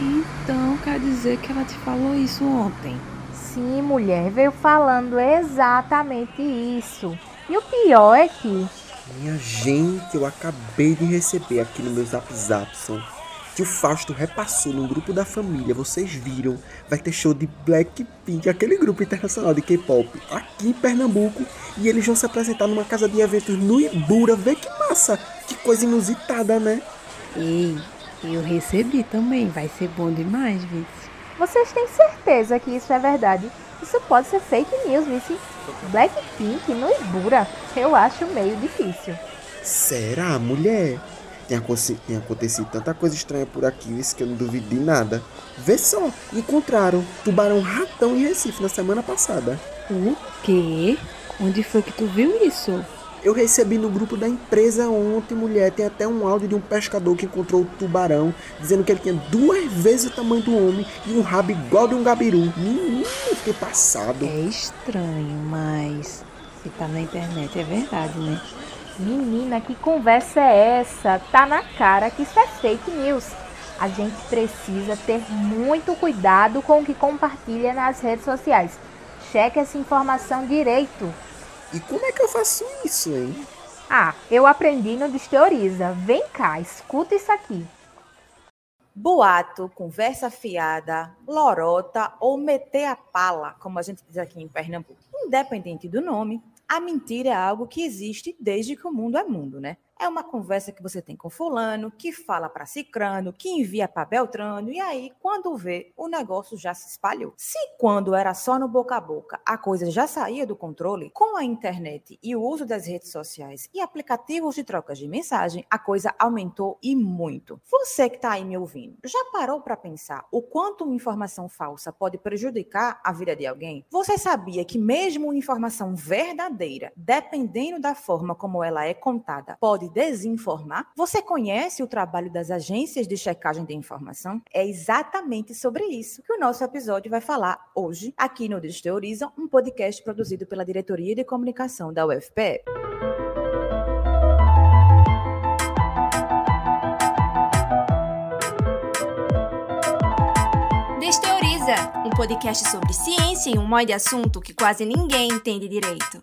Então quer dizer que ela te falou isso ontem? Sim, mulher, veio falando exatamente isso. E o pior é que. Minha gente, eu acabei de receber aqui no meu zap zap que o Fausto repassou no grupo da família, vocês viram, vai ter show de Blackpink, aquele grupo internacional de K-pop, aqui em Pernambuco, e eles vão se apresentar numa casa de eventos no Ibura, vê que massa, que coisa inusitada, né? Ei, eu recebi também, vai ser bom demais, Vice. Vocês têm certeza que isso é verdade? Isso pode ser fake news, Vice. Blackpink no Ibura, eu acho meio difícil. Será, mulher? Tem, tem acontecido tanta coisa estranha por aqui, isso que eu não duvido de nada. Vê só, encontraram tubarão ratão em Recife na semana passada. O quê? Onde foi que tu viu isso? Eu recebi no grupo da empresa ontem, mulher. Tem até um áudio de um pescador que encontrou o tubarão, dizendo que ele tinha duas vezes o tamanho do homem e um rabo igual de um gabiru. Menino, eu fiquei passado. É estranho, mas se tá na internet é verdade, né? Menina, que conversa é essa? Tá na cara que isso é fake news. A gente precisa ter muito cuidado com o que compartilha nas redes sociais. Cheque essa informação direito. E como é que eu faço isso, hein? Ah, eu aprendi no Desteoriza. Vem cá, escuta isso aqui. Boato, conversa fiada, lorota ou meter a pala, como a gente diz aqui em Pernambuco. Independente do nome, a mentira é algo que existe desde que o mundo é mundo, né? É uma conversa que você tem com fulano, que fala para cicrano, que envia para beltrano, e aí, quando vê, o negócio já se espalhou. Se quando era só no boca a boca, a coisa já saía do controle, com a internet e o uso das redes sociais e aplicativos de trocas de mensagem, a coisa aumentou e muito. Você que está aí me ouvindo, já parou para pensar o quanto uma informação falsa pode prejudicar a vida de alguém? Você sabia que mesmo uma informação verdadeira, dependendo da forma como ela é contada, pode desinformar? Você conhece o trabalho das agências de checagem de informação? É exatamente sobre isso que o nosso episódio vai falar hoje, aqui no Desteoriza, um podcast produzido pela Diretoria de Comunicação da UFPE. Desteoriza, um podcast sobre ciência e um monte de assunto que quase ninguém entende direito.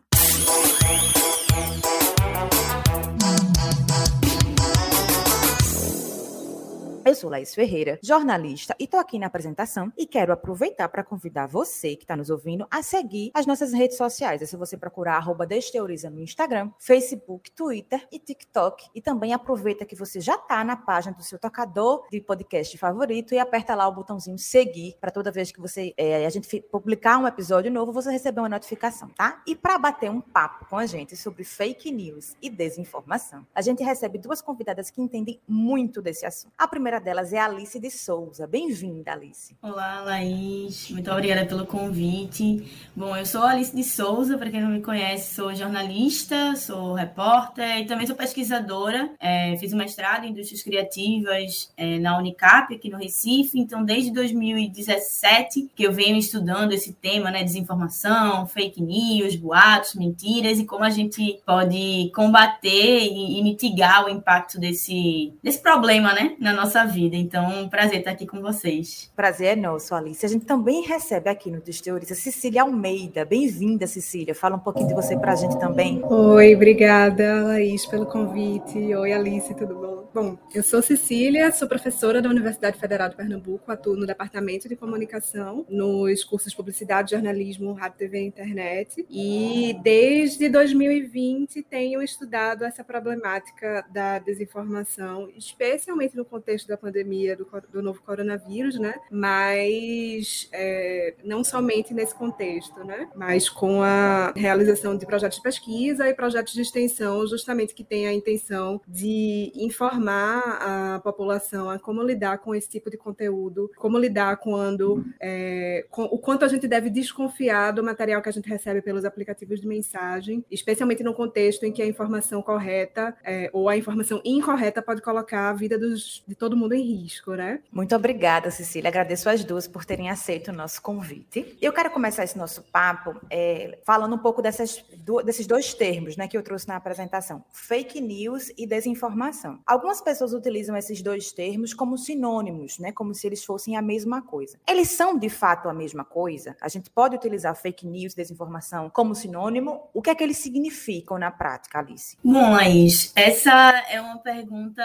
Eu sou Laís Ferreira, jornalista, e estou aqui na apresentação e quero aproveitar para convidar você que está nos ouvindo a seguir as nossas redes sociais. É se você procurar arroba Desteoriza no Instagram, Facebook, Twitter e TikTok. E também aproveita que você já está na página do seu tocador de podcast favorito e aperta lá o botãozinho seguir para toda vez que você é, a gente publicar um episódio novo, você receber uma notificação, tá? E para bater um papo com a gente sobre fake news e desinformação, a gente recebe duas convidadas que entendem muito desse assunto. A primeira delas é Alice de Souza. Bem-vinda, Alice. Olá, Laís. Muito obrigada pelo convite. Bom, eu sou Alice de Souza, para quem não me conhece, sou jornalista, sou repórter e também sou pesquisadora. É, fiz um mestrado em indústrias criativas é, na Unicap, aqui no Recife. Então, desde 2017 que eu venho estudando esse tema, né, desinformação, fake news, boatos, mentiras e como a gente pode combater e, e mitigar o impacto desse, desse problema, né, na nossa vida. Então, um prazer estar aqui com vocês. Prazer é nosso, Alice. A gente também recebe aqui no Desteoriza Cecília Almeida. Bem-vinda, Cecília. Fala um pouquinho de você para a gente também. Oi, obrigada, Laís, pelo convite. Oi, Alice, tudo bom? Bom, eu sou Cecília, sou professora da Universidade Federal de Pernambuco, atuo no Departamento de Comunicação, nos cursos de Publicidade, Jornalismo, Rádio, TV e Internet. E desde 2020 tenho estudado essa problemática da desinformação, especialmente no contexto da pandemia do, do novo coronavírus, né? Mas é, não somente nesse contexto, né? Mas com a realização de projetos de pesquisa e projetos de extensão, justamente que tem a intenção de informar a população a como lidar com esse tipo de conteúdo, como lidar quando é, com, o quanto a gente deve desconfiar do material que a gente recebe pelos aplicativos de mensagem, especialmente no contexto em que a informação correta é, ou a informação incorreta pode colocar a vida dos, de todo mundo em risco, né? Muito obrigada, Cecília. Agradeço às duas por terem aceito o nosso convite. Eu quero começar esse nosso papo é, falando um pouco dessas, do, desses dois termos né, que eu trouxe na apresentação: fake news e desinformação. Algumas algumas pessoas utilizam esses dois termos como sinônimos, né? Como se eles fossem a mesma coisa. Eles são de fato a mesma coisa? A gente pode utilizar fake news, desinformação como sinônimo? O que é que eles significam na prática, Alice? Laís, essa é uma pergunta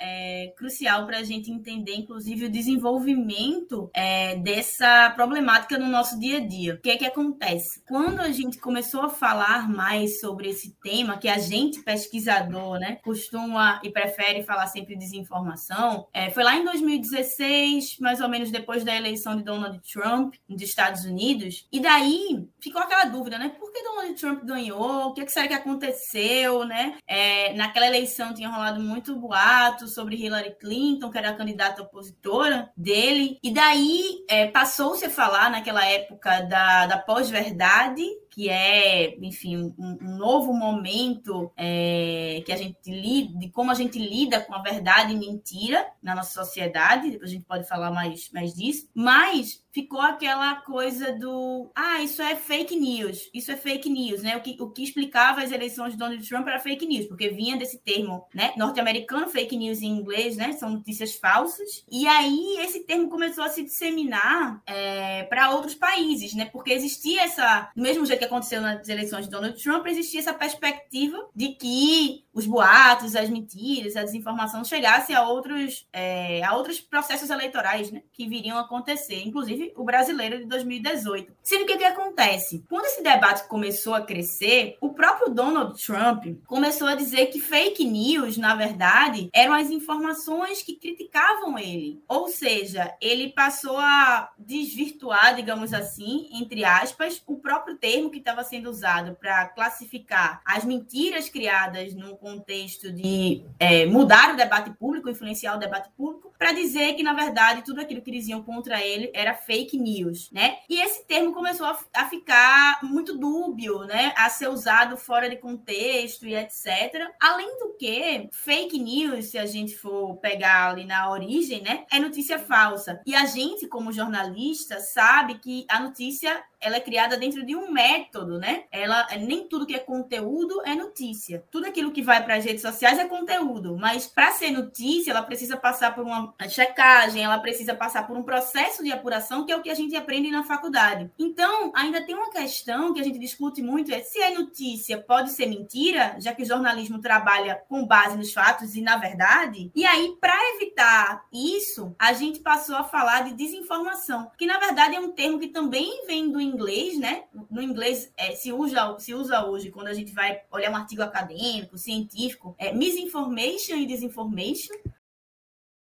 é, crucial para a gente entender, inclusive, o desenvolvimento é, dessa problemática no nosso dia a dia. O que é que acontece? Quando a gente começou a falar mais sobre esse tema, que a gente, pesquisador, né, costuma e prefere falar sempre desinformação, é, foi lá em 2016, mais ou menos depois da eleição de Donald Trump nos Estados Unidos, e daí ficou aquela dúvida, né? Por que Donald Trump ganhou? O que, é que será que aconteceu, né? É, naquela eleição tinha rolado muito boato sobre Hillary Clinton, que era a candidata opositora dele, e daí é, passou-se a falar naquela época da, da pós-verdade, que é, enfim, um, um novo momento é, que a gente lida, de como a gente lida com a verdade e mentira na nossa sociedade, depois a gente pode falar mais, mais disso, mas ficou aquela coisa do ah, isso é fake news, isso é fake news, né? O que, o que explicava as eleições de Donald Trump era fake news, porque vinha desse termo, né? Norte-americano, fake news em inglês, né? São notícias falsas. E aí esse termo começou a se disseminar é, para outros países, né? Porque existia essa, do mesmo jeito que aconteceu nas eleições de Donald Trump, existia essa perspectiva de que os boatos, as mentiras, a desinformação chegassem a outros, é, a outros processos eleitorais, né? Que viriam a acontecer, inclusive o brasileiro de 2018. Sendo que o que acontece? Quando esse debate começou a crescer, o próprio Donald Trump começou a dizer que fake news, na verdade, eram as informações que criticavam ele. Ou seja, ele passou a desvirtuar, digamos assim, entre aspas, o próprio termo que estava sendo usado para classificar as mentiras criadas no contexto de é, mudar o debate público, influenciar o debate público, para dizer que, na verdade, tudo aquilo que diziam contra ele era fake news, né? E esse termo começou a, a ficar muito dúbio, né? A ser usado fora de contexto e etc. Além do que, fake news, se a gente for pegar ali na origem, né? É notícia falsa. E a gente, como jornalista, sabe que a notícia ela é criada dentro de um método, né? Ela nem tudo que é conteúdo é notícia. Tudo aquilo que vai para as redes sociais é conteúdo, mas para ser notícia, ela precisa passar por uma checagem, ela precisa passar por um processo de apuração, que é o que a gente aprende na faculdade. Então, ainda tem uma questão que a gente discute muito é se é notícia, pode ser mentira, já que o jornalismo trabalha com base nos fatos e na verdade. E aí, para evitar isso, a gente passou a falar de desinformação, que na verdade é um termo que também vem do inglês, né? No inglês é, se, usa, se usa hoje, quando a gente vai olhar um artigo acadêmico, científico, é misinformation e disinformation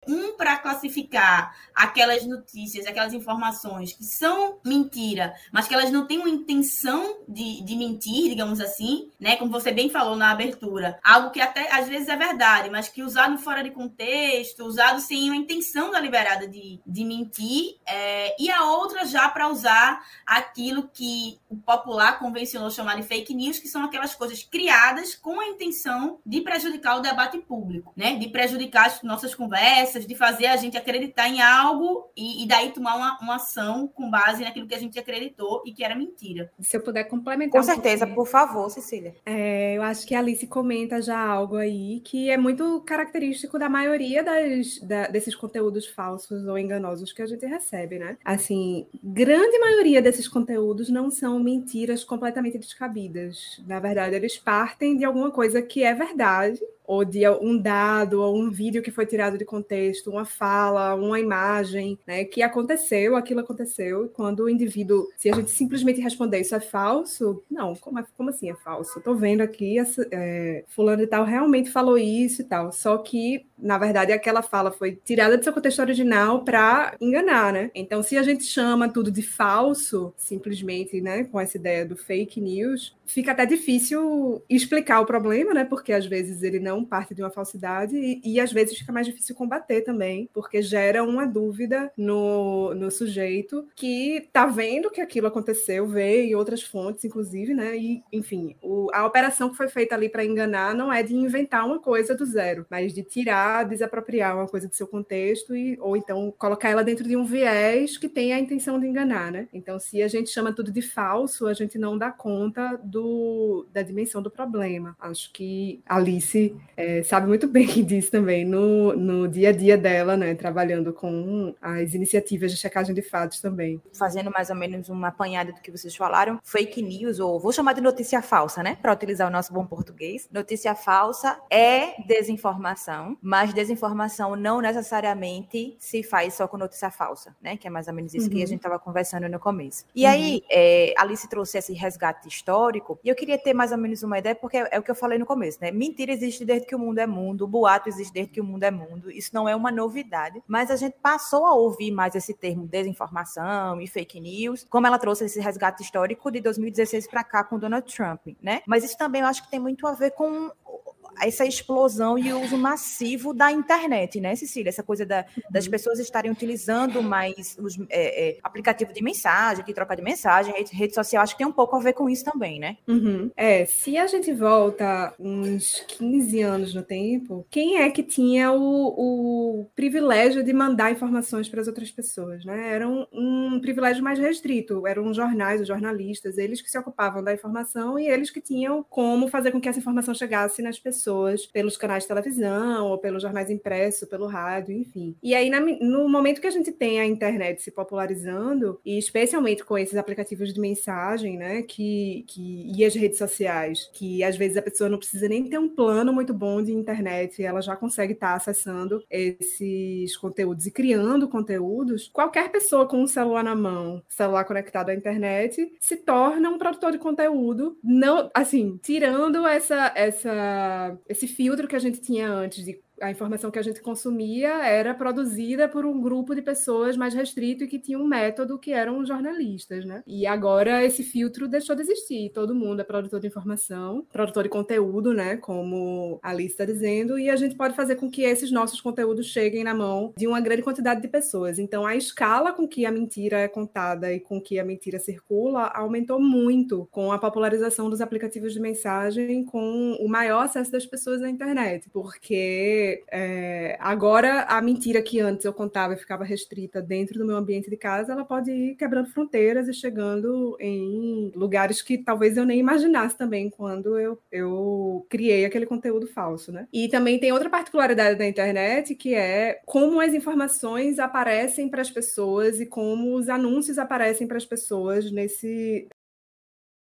um para classificar aquelas notícias, aquelas informações que são mentira, mas que elas não têm uma intenção de, de mentir, digamos assim, né? Como você bem falou na abertura, algo que até às vezes é verdade, mas que usado fora de contexto, usado sem uma intenção deliberada de, de mentir, é, e a outra já para usar aquilo que o popular convencionou chamar de fake news, que são aquelas coisas criadas com a intenção de prejudicar o debate público, né? De prejudicar as nossas conversas de fazer a gente acreditar em algo e, e daí tomar uma, uma, ação com base naquilo que a gente acreditou e que era mentira. Se eu puder complementar. Com um certeza, por favor, Cecília. É, eu acho que a Alice comenta já algo aí que é muito característico da maioria das, da, desses conteúdos falsos ou enganosos que a gente recebe, né? Assim, grande maioria desses conteúdos não são mentiras completamente descabidas. Na verdade, eles partem de alguma coisa que é verdade ou de um dado ou um vídeo que foi tirado de contexto, uma fala, uma imagem, né, que aconteceu, aquilo aconteceu, quando o indivíduo, se a gente simplesmente responder isso é falso, não, como, é, como assim é falso? Estou vendo aqui, essa, é, fulano e tal realmente falou isso e tal, só que, na verdade, aquela fala foi tirada do seu contexto original para enganar, né? Então, se a gente chama tudo de falso, simplesmente, né, com essa ideia do fake news, fica até difícil explicar o problema, né, porque às vezes ele não parte de uma falsidade e, e, às vezes fica mais difícil combater também, porque gera uma dúvida no, no sujeito que tá vendo que aquilo aconteceu, vê em outras fontes, inclusive, né? E, enfim, o, a operação que foi feita ali para enganar não é de inventar uma coisa do zero, mas de tirar tentar desapropriar uma coisa do seu contexto e ou então colocar ela dentro de um viés que tem a intenção de enganar, né? Então, se a gente chama tudo de falso, a gente não dá conta do, da dimensão do problema. Acho que Alice é, sabe muito bem disso também no, no dia a dia dela, né? Trabalhando com as iniciativas de checagem de fatos também. Fazendo mais ou menos uma apanhada do que vocês falaram, fake news, ou vou chamar de notícia falsa, né? Para utilizar o nosso bom português. Notícia falsa é desinformação, mas desinformação não necessariamente se faz só com notícia falsa, né? Que é mais ou menos isso uhum. que a uhum. gente estava conversando no começo. E uhum. aí, é, Alice trouxe esse resgate histórico, e eu queria ter mais ou menos uma ideia, porque é, é o que eu falei no começo, né? Mentira existe desde que o mundo é mundo, boato existe desde que o mundo é mundo, isso não é uma novidade, mas a gente passou a ouvir mais esse termo desinformação e fake news, como ela trouxe esse resgate histórico de 2016 para cá com Donald Trump, né? Mas isso também eu acho que tem muito a ver com essa explosão e o uso massivo da internet, né, Cecília? Essa coisa da, das uhum. pessoas estarem utilizando mais os é, é, aplicativos de mensagem, de troca de mensagem, rede, rede, social, acho que tem um pouco a ver com isso também, né? Uhum. É, se a gente volta uns 15 anos no tempo, quem é que tinha o, o privilégio de mandar informações para as outras pessoas, né? Era um, um privilégio mais restrito, eram os jornais, os jornalistas, eles que se ocupavam da informação e eles que tinham como fazer com que essa informação chegasse nas pessoas pessoas pelos canais de televisão, ou pelos jornais impressos, pelo rádio, enfim. E aí, na, no momento que a gente tem a internet se popularizando, e especialmente com esses aplicativos de mensagem, né, que, que, e as redes sociais, que às vezes a pessoa não precisa nem ter um plano muito bom de internet, ela já consegue estar acessando esses conteúdos e criando conteúdos, qualquer pessoa com um celular na mão, celular conectado à internet, se torna um produtor de conteúdo, não, assim, tirando essa, essa esse filtro que a gente tinha antes de a informação que a gente consumia era produzida por um grupo de pessoas mais restrito e que tinha um método que eram jornalistas, né? E agora esse filtro deixou de existir. Todo mundo é produtor de informação, produtor de conteúdo, né? Como a Alice está dizendo, e a gente pode fazer com que esses nossos conteúdos cheguem na mão de uma grande quantidade de pessoas. Então, a escala com que a mentira é contada e com que a mentira circula aumentou muito com a popularização dos aplicativos de mensagem, com o maior acesso das pessoas à internet, porque é, agora a mentira que antes eu contava e ficava restrita dentro do meu ambiente de casa, ela pode ir quebrando fronteiras e chegando em lugares que talvez eu nem imaginasse também quando eu, eu criei aquele conteúdo falso, né? E também tem outra particularidade da internet que é como as informações aparecem para as pessoas e como os anúncios aparecem para as pessoas nesse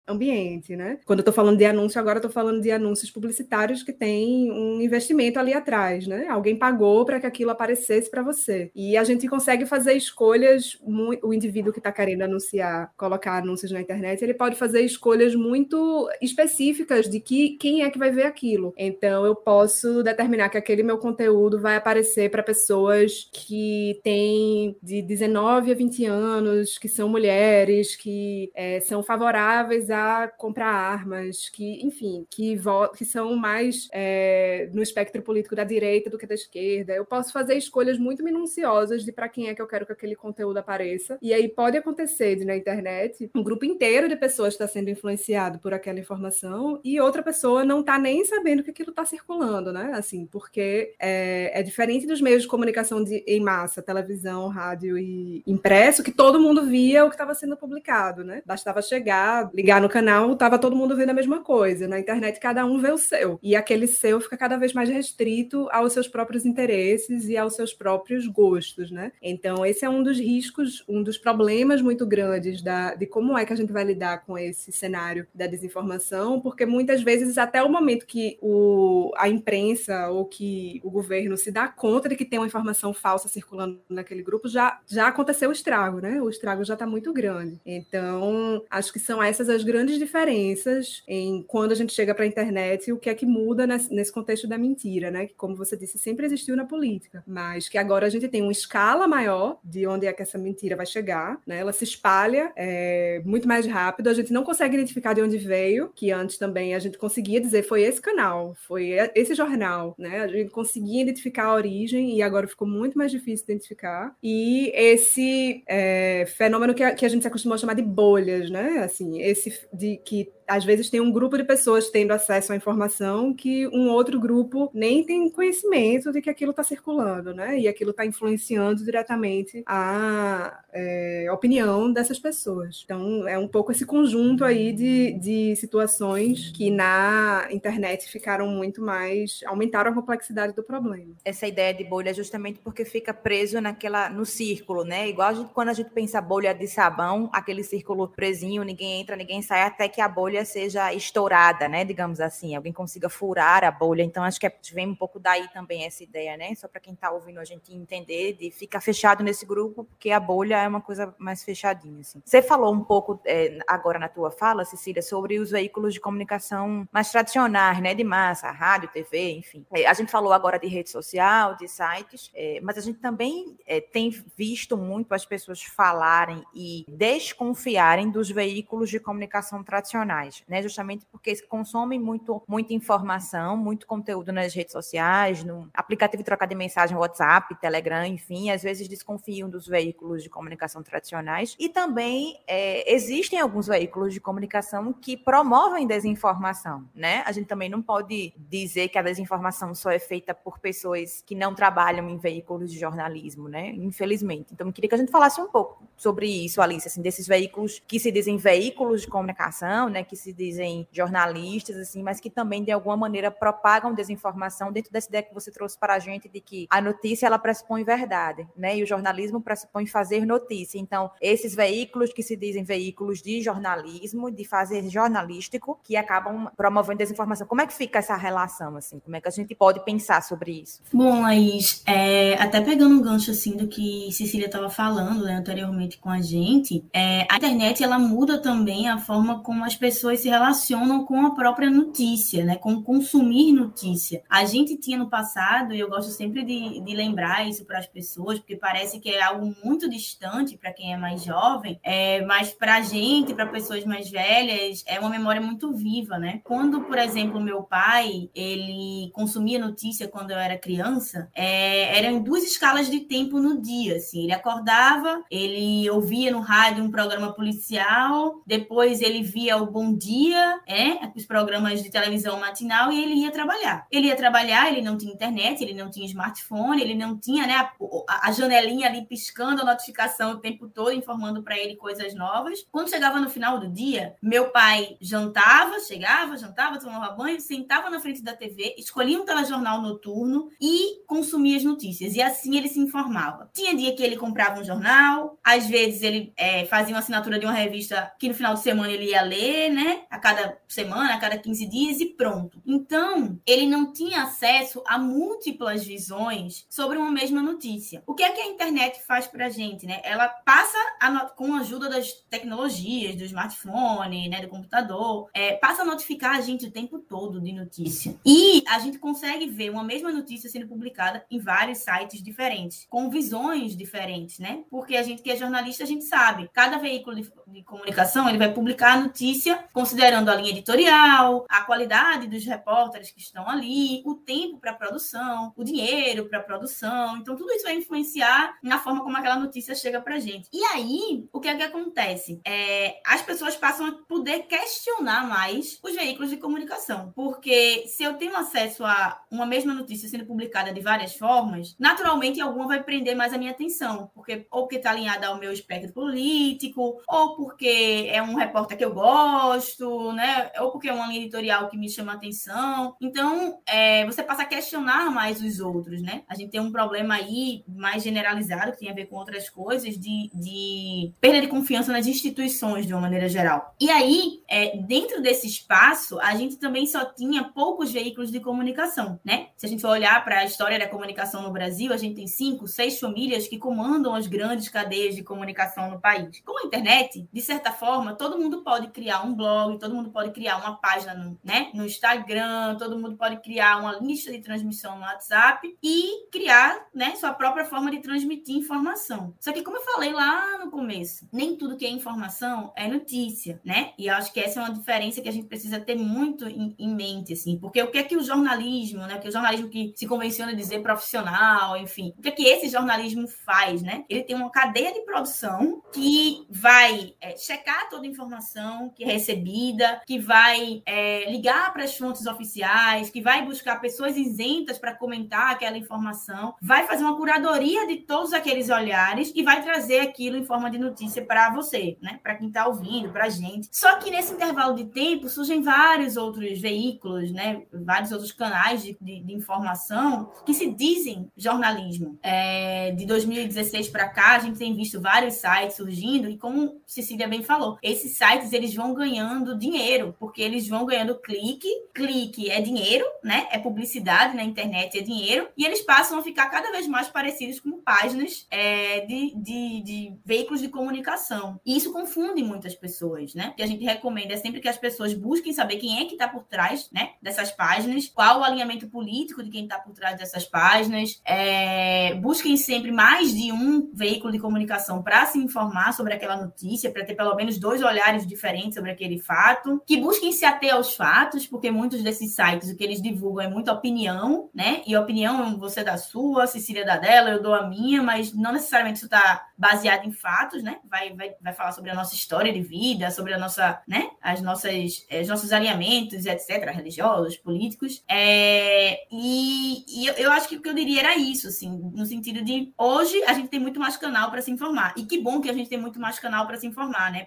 ambiente, né? Quando eu estou falando de anúncio, agora estou falando de anúncios publicitários que tem um investimento ali atrás, né? Alguém pagou para que aquilo aparecesse para você. E a gente consegue fazer escolhas, o indivíduo que está querendo anunciar, colocar anúncios na internet, ele pode fazer escolhas muito específicas de que quem é que vai ver aquilo. Então eu posso determinar que aquele meu conteúdo vai aparecer para pessoas que têm de 19 a 20 anos, que são mulheres, que é, são favoráveis comprar armas, que, enfim, que, que são mais é, no espectro político da direita do que da esquerda. Eu posso fazer escolhas muito minuciosas de para quem é que eu quero que aquele conteúdo apareça. E aí pode acontecer de na internet um grupo inteiro de pessoas está sendo influenciado por aquela informação e outra pessoa não está nem sabendo que aquilo está circulando, né? Assim, porque é, é, diferente dos meios de comunicação de, em massa, televisão, rádio e impresso, que todo mundo via o que estava sendo publicado, né? Bastava chegar, ligar no canal, tava todo mundo vendo a mesma coisa. Na internet, cada um vê o seu. E aquele seu fica cada vez mais restrito aos seus próprios interesses e aos seus próprios gostos, né? Então, esse é um dos riscos, um dos problemas muito grandes da, de como é que a gente vai lidar com esse cenário da desinformação, porque muitas vezes, até o momento que o, a imprensa ou que o governo se dá conta de que tem uma informação falsa circulando naquele grupo, já, já aconteceu o estrago, né? O estrago já está muito grande. Então, acho que são essas as grandes diferenças em quando a gente chega para a internet e o que é que muda nesse, contexto da mentira, né? Que, como você disse, sempre existiu na política, mas que agora a gente tem uma escala maior de onde é que essa mentira vai chegar, né? Ela se espalha é, muito mais rápido, a gente não consegue identificar de onde veio, que antes também a gente conseguia dizer foi esse canal, foi esse jornal, né? A gente conseguia identificar a origem e agora ficou muito mais difícil identificar. E esse é, fenômeno que a, que a gente se acostumou a chamar de bolhas, né? Assim, esse de que às vezes tem um grupo de pessoas tendo acesso à informação que um outro grupo nem tem conhecimento de que aquilo está circulando, né? E aquilo está influenciando diretamente a é, opinião dessas pessoas. Então, é um pouco esse conjunto aí de, de situações que na internet ficaram muito mais. aumentaram a complexidade do problema. Essa ideia de bolha é justamente porque fica preso naquela no círculo, né? Igual a gente, quando a gente pensa bolha de sabão, aquele círculo presinho, ninguém entra, ninguém sai, até que a bolha seja estourada, né? Digamos assim, alguém consiga furar a bolha. Então, acho que é, vem um pouco daí também essa ideia, né? Só para quem está ouvindo a gente entender, de ficar fechado nesse grupo, porque a bolha é uma coisa mais fechadinha. Assim. Você falou um pouco é, agora na tua fala, Cecília, sobre os veículos de comunicação mais tradicionais, né, de massa, rádio, TV, enfim. É, a gente falou agora de rede social, de sites, é, mas a gente também é, tem visto muito as pessoas falarem e desconfiarem dos veículos de comunicação tradicionais, né, justamente porque consomem muito, muita informação, muito conteúdo nas redes sociais, no aplicativo de trocar de mensagem, WhatsApp, Telegram, enfim, às vezes desconfiam dos veículos de comunicação tradicionais. E também é, existem alguns veículos de comunicação que promovem desinformação, né? A gente também não pode dizer que a desinformação só é feita por pessoas que não trabalham em veículos de jornalismo, né? Infelizmente. Então, eu queria que a gente falasse um pouco sobre isso, Alice, assim, desses veículos que se dizem veículos de comunicação, né? Que se dizem jornalistas, assim, mas que também, de alguma maneira, propagam desinformação dentro dessa ideia que você trouxe para a gente de que a notícia, ela pressupõe verdade, né? E o jornalismo pressupõe fazer notícia. Então, esses veículos que se dizem veículos de jornalismo, de fazer jornalístico, que acabam promovendo desinformação. Como é que fica essa relação, assim? Como é que a gente pode pensar sobre isso? Bom, Laís, é, até pegando um gancho, assim, do que Cecília estava falando né, anteriormente com a gente, é, a internet, ela muda também a forma como as pessoas se relacionam com a própria notícia, né? Com consumir notícia. A gente tinha no passado, e eu gosto sempre de, de lembrar isso para as pessoas, porque parece que é algo muito distante para quem é mais jovem, é, mas para a gente, para pessoas mais velhas, é uma memória muito viva, né? Quando, por exemplo, meu pai, ele consumia notícia quando eu era criança, é, eram duas escalas de tempo no dia, assim. Ele acordava, ele ouvia no rádio um programa policial, depois ele via o Bom Dia, é, os programas de televisão matinal e ele ia trabalhar. Ele ia trabalhar, ele não tinha internet, ele não tinha smartphone, ele não tinha, né, a, a janelinha ali piscando a notificação o tempo todo, informando para ele coisas novas. Quando chegava no final do dia, meu pai jantava, chegava, jantava, tomava banho, sentava na frente da TV, escolhia um telejornal noturno e consumia as notícias. E assim ele se informava. Tinha dia que ele comprava um jornal, às vezes ele é, fazia uma assinatura de uma revista que no final de semana ele ia ler, né? A cada semana, a cada 15 dias e pronto. Então, ele não tinha acesso a múltiplas visões sobre uma mesma notícia. O que é que a internet faz pra gente, né? Ela passa a, com a ajuda das tecnologias, do smartphone, né, do computador, é, passa a notificar a gente o tempo todo de notícia. E a gente consegue ver uma mesma notícia sendo publicada em vários sites diferentes, com visões diferentes, né? Porque a gente que é jornalista, a gente sabe, cada veículo de, de comunicação, ele vai publicar a notícia considerando a linha editorial, a qualidade dos repórteres que estão ali, o tempo para produção, o dinheiro para produção. Então, tudo isso vai influenciar na forma como aquela notícia chega para gente. E aí, o que é que acontece? É, as pessoas passam a poder questionar mais os veículos de comunicação. Porque se eu tenho acesso a uma mesma notícia sendo publicada de várias formas, naturalmente alguma vai prender mais a minha atenção. Porque, ou porque está alinhada ao meu espectro político, ou porque é um repórter que eu gosto, né? Ou porque é uma linha editorial que me chama a atenção. Então, é, você passa a questionar mais os outros, né? A gente tem um problema aí mais generalizado, que tem a ver com outras coisas, de, de perda de confiança nas instituições, de uma maneira geral. E aí, é, dentro desse espaço, a gente também só tinha poucos veículos de comunicação, né? Se a gente for olhar para a história da comunicação no Brasil, a gente tem cinco, seis famílias que comandam as grandes cadeias de comunicação no país. Com a internet, de certa forma, todo mundo pode criar um blog, todo mundo pode criar uma página no, né, no Instagram, todo mundo pode criar uma lista de transmissão no WhatsApp e criar né, sua própria forma de transmitir informação. Só que, como eu falei lá no começo, nem tudo que é informação é notícia, né? E eu acho que essa é uma diferença que a gente precisa ter muito em, em mente, assim, porque o que é que o jornalismo, né? Que o jornalismo que se convenciona a dizer profissional, enfim, o que é que esse jornalismo faz, né? Ele tem uma cadeia de produção que vai é, checar toda a informação que recebida recebida, que vai é, ligar para as fontes oficiais, que vai buscar pessoas isentas para comentar aquela informação, vai fazer uma curadoria de todos aqueles olhares e vai trazer aquilo em forma de notícia para você, né? Para quem está ouvindo, para a gente. Só que nesse intervalo de tempo surgem vários outros veículos, né? Vários outros canais de, de, de informação que se dizem jornalismo. É, de 2016 para cá, a gente tem visto vários sites surgindo e como Cecília bem falou, esses sites eles vão ganhando dinheiro, porque eles vão ganhando clique, clique é dinheiro, né? É publicidade na internet, é dinheiro, e eles passam a ficar cada vez mais parecidos com páginas é, de, de, de, veículos de comunicação. E isso confunde muitas pessoas, né? O que a gente recomenda é sempre que as pessoas busquem saber quem é que está por trás, né? Dessas páginas, qual o alinhamento político de quem está por trás dessas páginas, é, busquem sempre mais de um veículo de comunicação para se informar sobre aquela notícia, para ter pelo menos dois olhares diferentes sobre aquele fato, que busquem se ater aos fatos, porque muitos desses sites o que eles divulgam é muita opinião, né? E opinião você dá sua, Cecília dá dela, eu dou a minha, mas não necessariamente isso está baseado em fatos, né? Vai, vai, vai falar sobre a nossa história de vida, sobre a nossa, né? As nossas, os nossos alinhamentos, etc., religiosos, políticos. É, e, e eu, eu acho que o que eu diria era isso, assim, no sentido de hoje a gente tem muito mais canal para se informar. E que bom que a gente tem muito mais canal para se informar, né?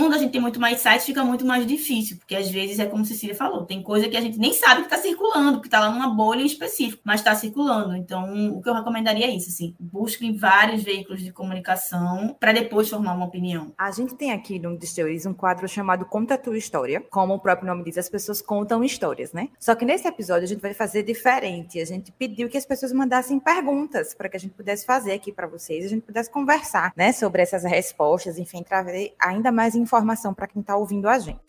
Quando a gente tem muito mais sites, fica muito mais difícil, porque às vezes é como Cecília falou, tem coisa que a gente nem sabe que está circulando, que está lá numa bolha em específico, mas está circulando. Então, o que eu recomendaria é isso, assim, busquem vários veículos de comunicação para depois formar uma opinião. A gente tem aqui no Distilleries um quadro chamado Conta Tua História. Como o próprio nome diz, as pessoas contam histórias, né? Só que nesse episódio a gente vai fazer diferente. A gente pediu que as pessoas mandassem perguntas para que a gente pudesse fazer aqui para vocês, a gente pudesse conversar, né, sobre essas respostas, enfim, trazer ainda mais informação para quem está ouvindo a gente.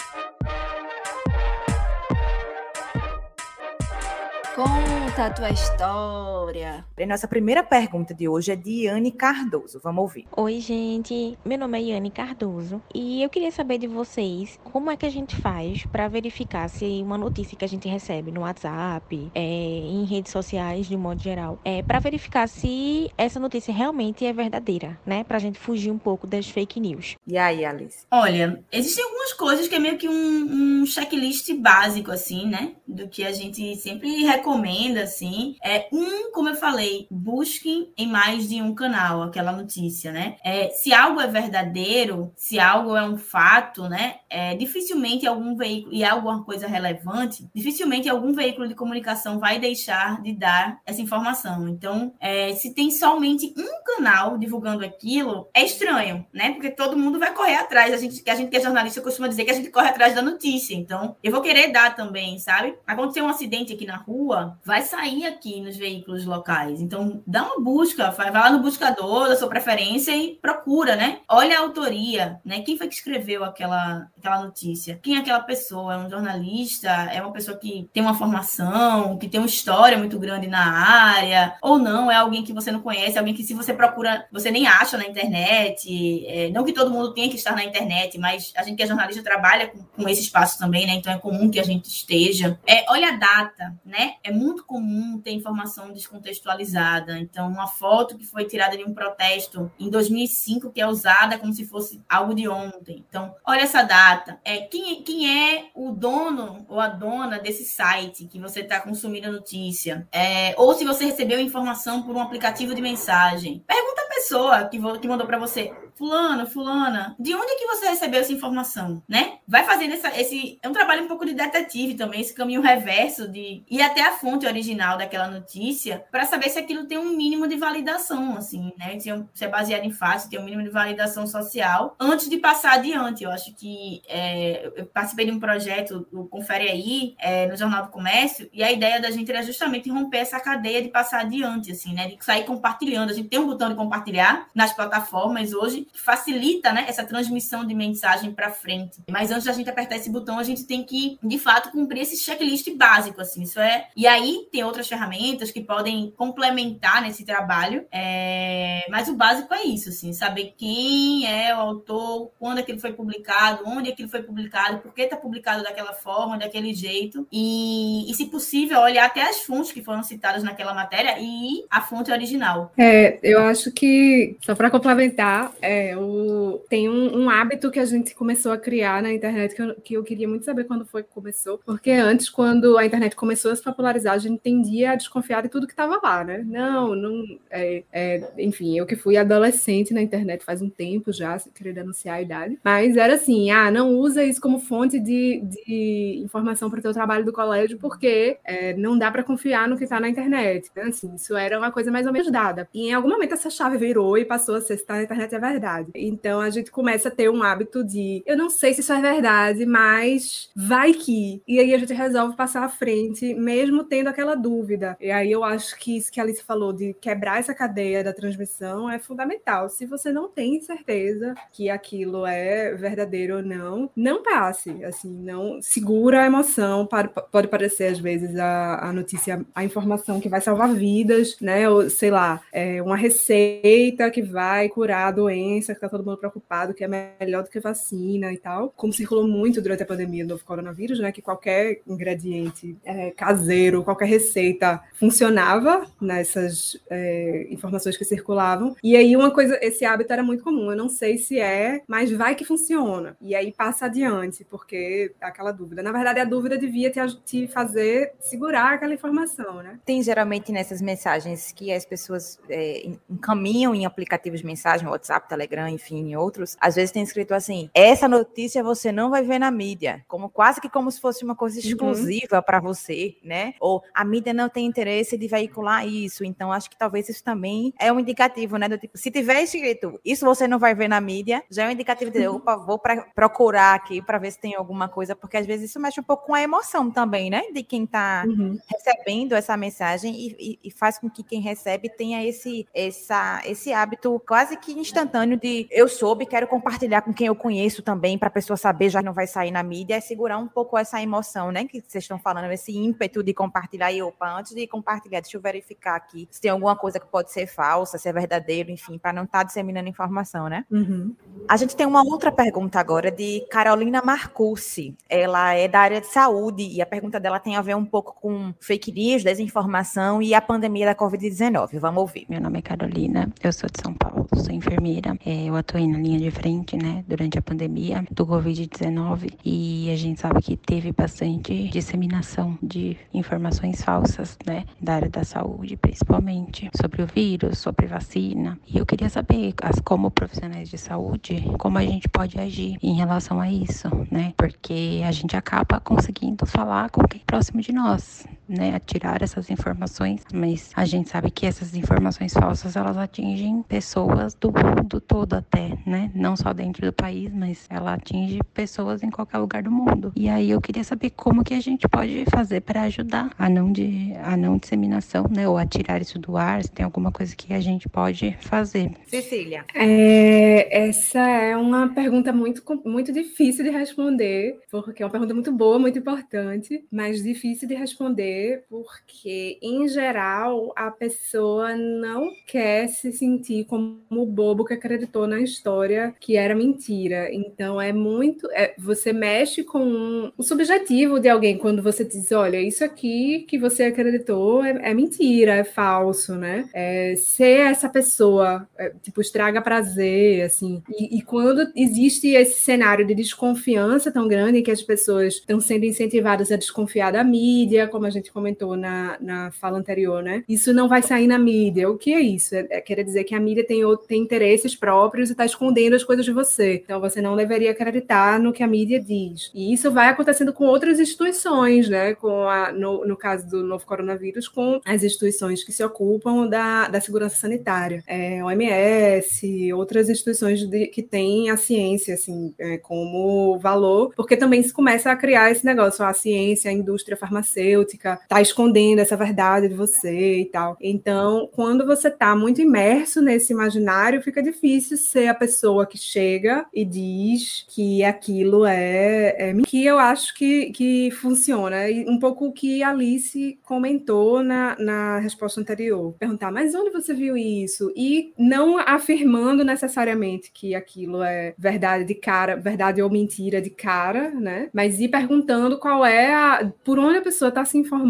Conta a tua história. E nossa primeira pergunta de hoje é de Yane Cardoso. Vamos ouvir. Oi, gente. Meu nome é Yane Cardoso e eu queria saber de vocês como é que a gente faz para verificar se uma notícia que a gente recebe no WhatsApp, é, em redes sociais de modo geral, é para verificar se essa notícia realmente é verdadeira, né? Para a gente fugir um pouco das fake news. E aí, Alice? Olha, existem algumas coisas que é meio que um, um checklist básico, assim, né? Do que a gente sempre recomenda, assim, é um, como eu falei, busquem em mais de um canal aquela notícia, né? É, se algo é verdadeiro, se algo é um fato, né? É, dificilmente algum veículo, e é alguma coisa relevante, dificilmente algum veículo de comunicação vai deixar de dar essa informação. Então, é, se tem somente um canal divulgando aquilo, é estranho, né? Porque todo mundo vai correr atrás. A gente, a gente que é jornalista costuma dizer que a gente corre atrás da notícia. Então, eu vou querer dar também, sabe? Aconteceu um acidente aqui na rua, rua, vai sair aqui nos veículos locais. Então, dá uma busca, vai lá no buscador da sua preferência e procura, né? Olha a autoria, né? Quem foi que escreveu aquela, aquela notícia? Quem é aquela pessoa? É um jornalista? É uma pessoa que tem uma formação, que tem uma história muito grande na área? Ou não? É alguém que você não conhece? Alguém que, se você procura, você nem acha na internet? É, não que todo mundo tenha que estar na internet, mas a gente que é jornalista trabalha com, com esse espaço também, né? Então, é comum que a gente esteja. É, olha a data, né? é muito comum ter informação descontextualizada. Então, uma foto que foi tirada de um protesto em 2005 que é usada como se fosse algo de ontem. Então, olha essa data. É quem, quem é o dono ou a dona desse site que você está consumindo a notícia? É, ou se você recebeu informação por um aplicativo de mensagem. Pergunta a pessoa que, que mandou para você fulano, fulana, de onde é que você recebeu essa informação, né? Vai fazendo essa, esse... É um trabalho um pouco de detetive também, esse caminho reverso de ir até a fonte original daquela notícia para saber se aquilo tem um mínimo de validação, assim, né? Se é, é baseado em fatos, tem um mínimo de validação social antes de passar adiante. Eu acho que é, eu participei de um projeto, o Confere Aí, é, no Jornal do Comércio, e a ideia da gente era justamente romper essa cadeia de passar adiante, assim, né? De sair compartilhando. A gente tem um botão de compartilhar nas plataformas hoje, facilita né, essa transmissão de mensagem para frente. Mas antes da gente apertar esse botão, a gente tem que, de fato, cumprir esse checklist básico. Assim, isso é. E aí tem outras ferramentas que podem complementar nesse trabalho. É... Mas o básico é isso, assim, saber quem é o autor, quando aquilo foi publicado, onde aquilo foi publicado, por que está publicado daquela forma, daquele jeito. E, e, se possível, olhar até as fontes que foram citadas naquela matéria e a fonte original. É, eu acho que, só para complementar, é, É, o... tem um, um, hábito que a gente começou a criar na internet que eu, que eu queria muito saber quando foi que começou, porque antes, quando a internet começou a se popularizar, a gente tendia a desconfiar de tudo que estava lá, né? Não, não. É, é, enfim, eu que fui adolescente na internet faz um tempo já, se querer denunciar a idade, mas era assim: ah, não usa isso como fonte de, de informação para o teu trabalho do colégio, porque é, não dá para confiar no que está na internet. Né? Assim, isso era uma coisa mais ou menos dada. E em algum momento essa chave virou e passou a ser se está na internet é verdade. Então a gente começa a ter um hábito de eu não sei se isso é verdade, mas vai que. E aí a gente resolve passar à frente, mesmo tendo aquela dúvida. E aí eu acho que isso que a Alice falou de quebrar essa cadeia da transmissão é fundamental. Se você não tem certeza que aquilo é verdadeiro ou não, não passe. Assim, não segura a emoção. Pode parecer às vezes a, a notícia, a informação que vai salvar vidas, né? Ou sei lá, é uma receita que vai curar a doença, que tá todo mundo preocupado, que é melhor do que vacina e tal. Como circulou muito durante a pandemia do novo coronavírus, né? Que qualquer ingrediente é, caseiro, qualquer receita funcionava nessas é, informações que circulavam. E aí uma coisa, esse hábito era muito comum. Eu não sei se é, mas vai que funciona. E aí passa adiante, porque aquela dúvida. Na verdade, a dúvida devia te, te fazer segurar aquela informação, né? Tem geralmente nessas mensagens que as pessoas é, encaminham em aplicativos de mensagem, WhatsApp, Telegram, enfim, outros. Às vezes tem escrito assim: essa notícia você não vai ver na mídia, como quase que como se fosse uma coisa uhum. exclusiva uhum. para você, né? Ou a mídia não tem interesse de veicular isso. Então, acho que talvez isso também é um indicativo, né? Do tipo, se tiver escrito isso você não vai ver na mídia, já é um indicativo de, uhum. opa, vou pra, procurar aqui para ver se tem alguma coisa, porque às vezes isso mexe um pouco com a emoção também, né? De quem está uhum. recebendo essa mensagem e, e, e, faz com que quem recebe tenha esse, essa, esse hábito quase que instantâneo de eu soube, quero compartilhar com quem eu conheço também, para a pessoa saber, já não vai sair na mídia, é segurar um pouco essa emoção, né? Que vocês estão falando, esse ímpeto de compartilhar. E opa, antes de compartilhar, deixa eu verificar aqui se tem alguma coisa que pode ser falsa, se é verdadeiro, enfim, para não estar tá disseminando informação, né? Uhum. A gente tem uma outra pergunta agora de Carolina Marcucci. Ela é da área de saúde e a pergunta dela tem a ver um pouco com fake news, desinformação e a pandemia da Covid-19. Vamos ouvir. Meu nome é Carolina, eu sou de São Paulo, sou enfermeira. É, eu atuei na linha de frente, né, durante a pandemia do Covid-19 e a gente sabe que teve bastante disseminação de informações falsas, né, da área da saúde, principalmente sobre o vírus, sobre vacina. E eu queria saber, as, como profissionais de saúde, como a gente pode agir em relação a isso, né, porque a gente acaba conseguindo falar com quem é próximo de nós, né, a tirar essas informações, mas a gente sabe que essas informações falsas elas atingem pessoas do mundo todo até, né, não só dentro do país, mas ela atinge pessoas em qualquer lugar do mundo. E aí eu queria saber como que a gente pode fazer para ajudar a não de a não disseminação, né, ou a tirar isso do ar, se tem alguma coisa que a gente pode fazer. Cecília. É, essa é uma pergunta muito muito difícil de responder, porque é uma pergunta muito boa, muito importante, mas difícil de responder porque, em geral, a pessoa não quer se sentir como o bobo que acreditou na história que era mentira. Então, é muito. É, você mexe com o subjetivo de alguém quando você diz: olha, isso aqui que você acreditou é, é mentira, é falso, né? É, ser essa pessoa, é, tipo, estraga prazer, assim. E, e quando existe esse cenário de desconfiança tão grande que as pessoas estão sendo incentivadas a desconfiar da mídia, como a gente comentou na, na fala anterior, né? Isso não vai sair na mídia. O que é isso? É, é quer dizer que a mídia tem, tem interesses próprios e está escondendo as coisas de você. Então você não deveria acreditar no que a mídia diz. E isso vai acontecendo com outras instituições, né? Com a, no, no caso do novo coronavírus, com as instituições que se ocupam da, da segurança sanitária, é, OMS, outras instituições de, que têm a ciência assim é, como valor, porque também se começa a criar esse negócio, a ciência, a indústria farmacêutica, tá escondendo essa verdade de você e tal. Então, quando você tá muito imerso nesse imaginário, fica difícil ser a pessoa que chega e diz que aquilo é, é que eu acho que, que funciona. E um pouco o que Alice comentou na, na resposta anterior. Perguntar, mas onde você viu isso? E não afirmando necessariamente que aquilo é verdade de cara, verdade ou mentira de cara, né? Mas ir perguntando qual é a. por onde a pessoa está se informando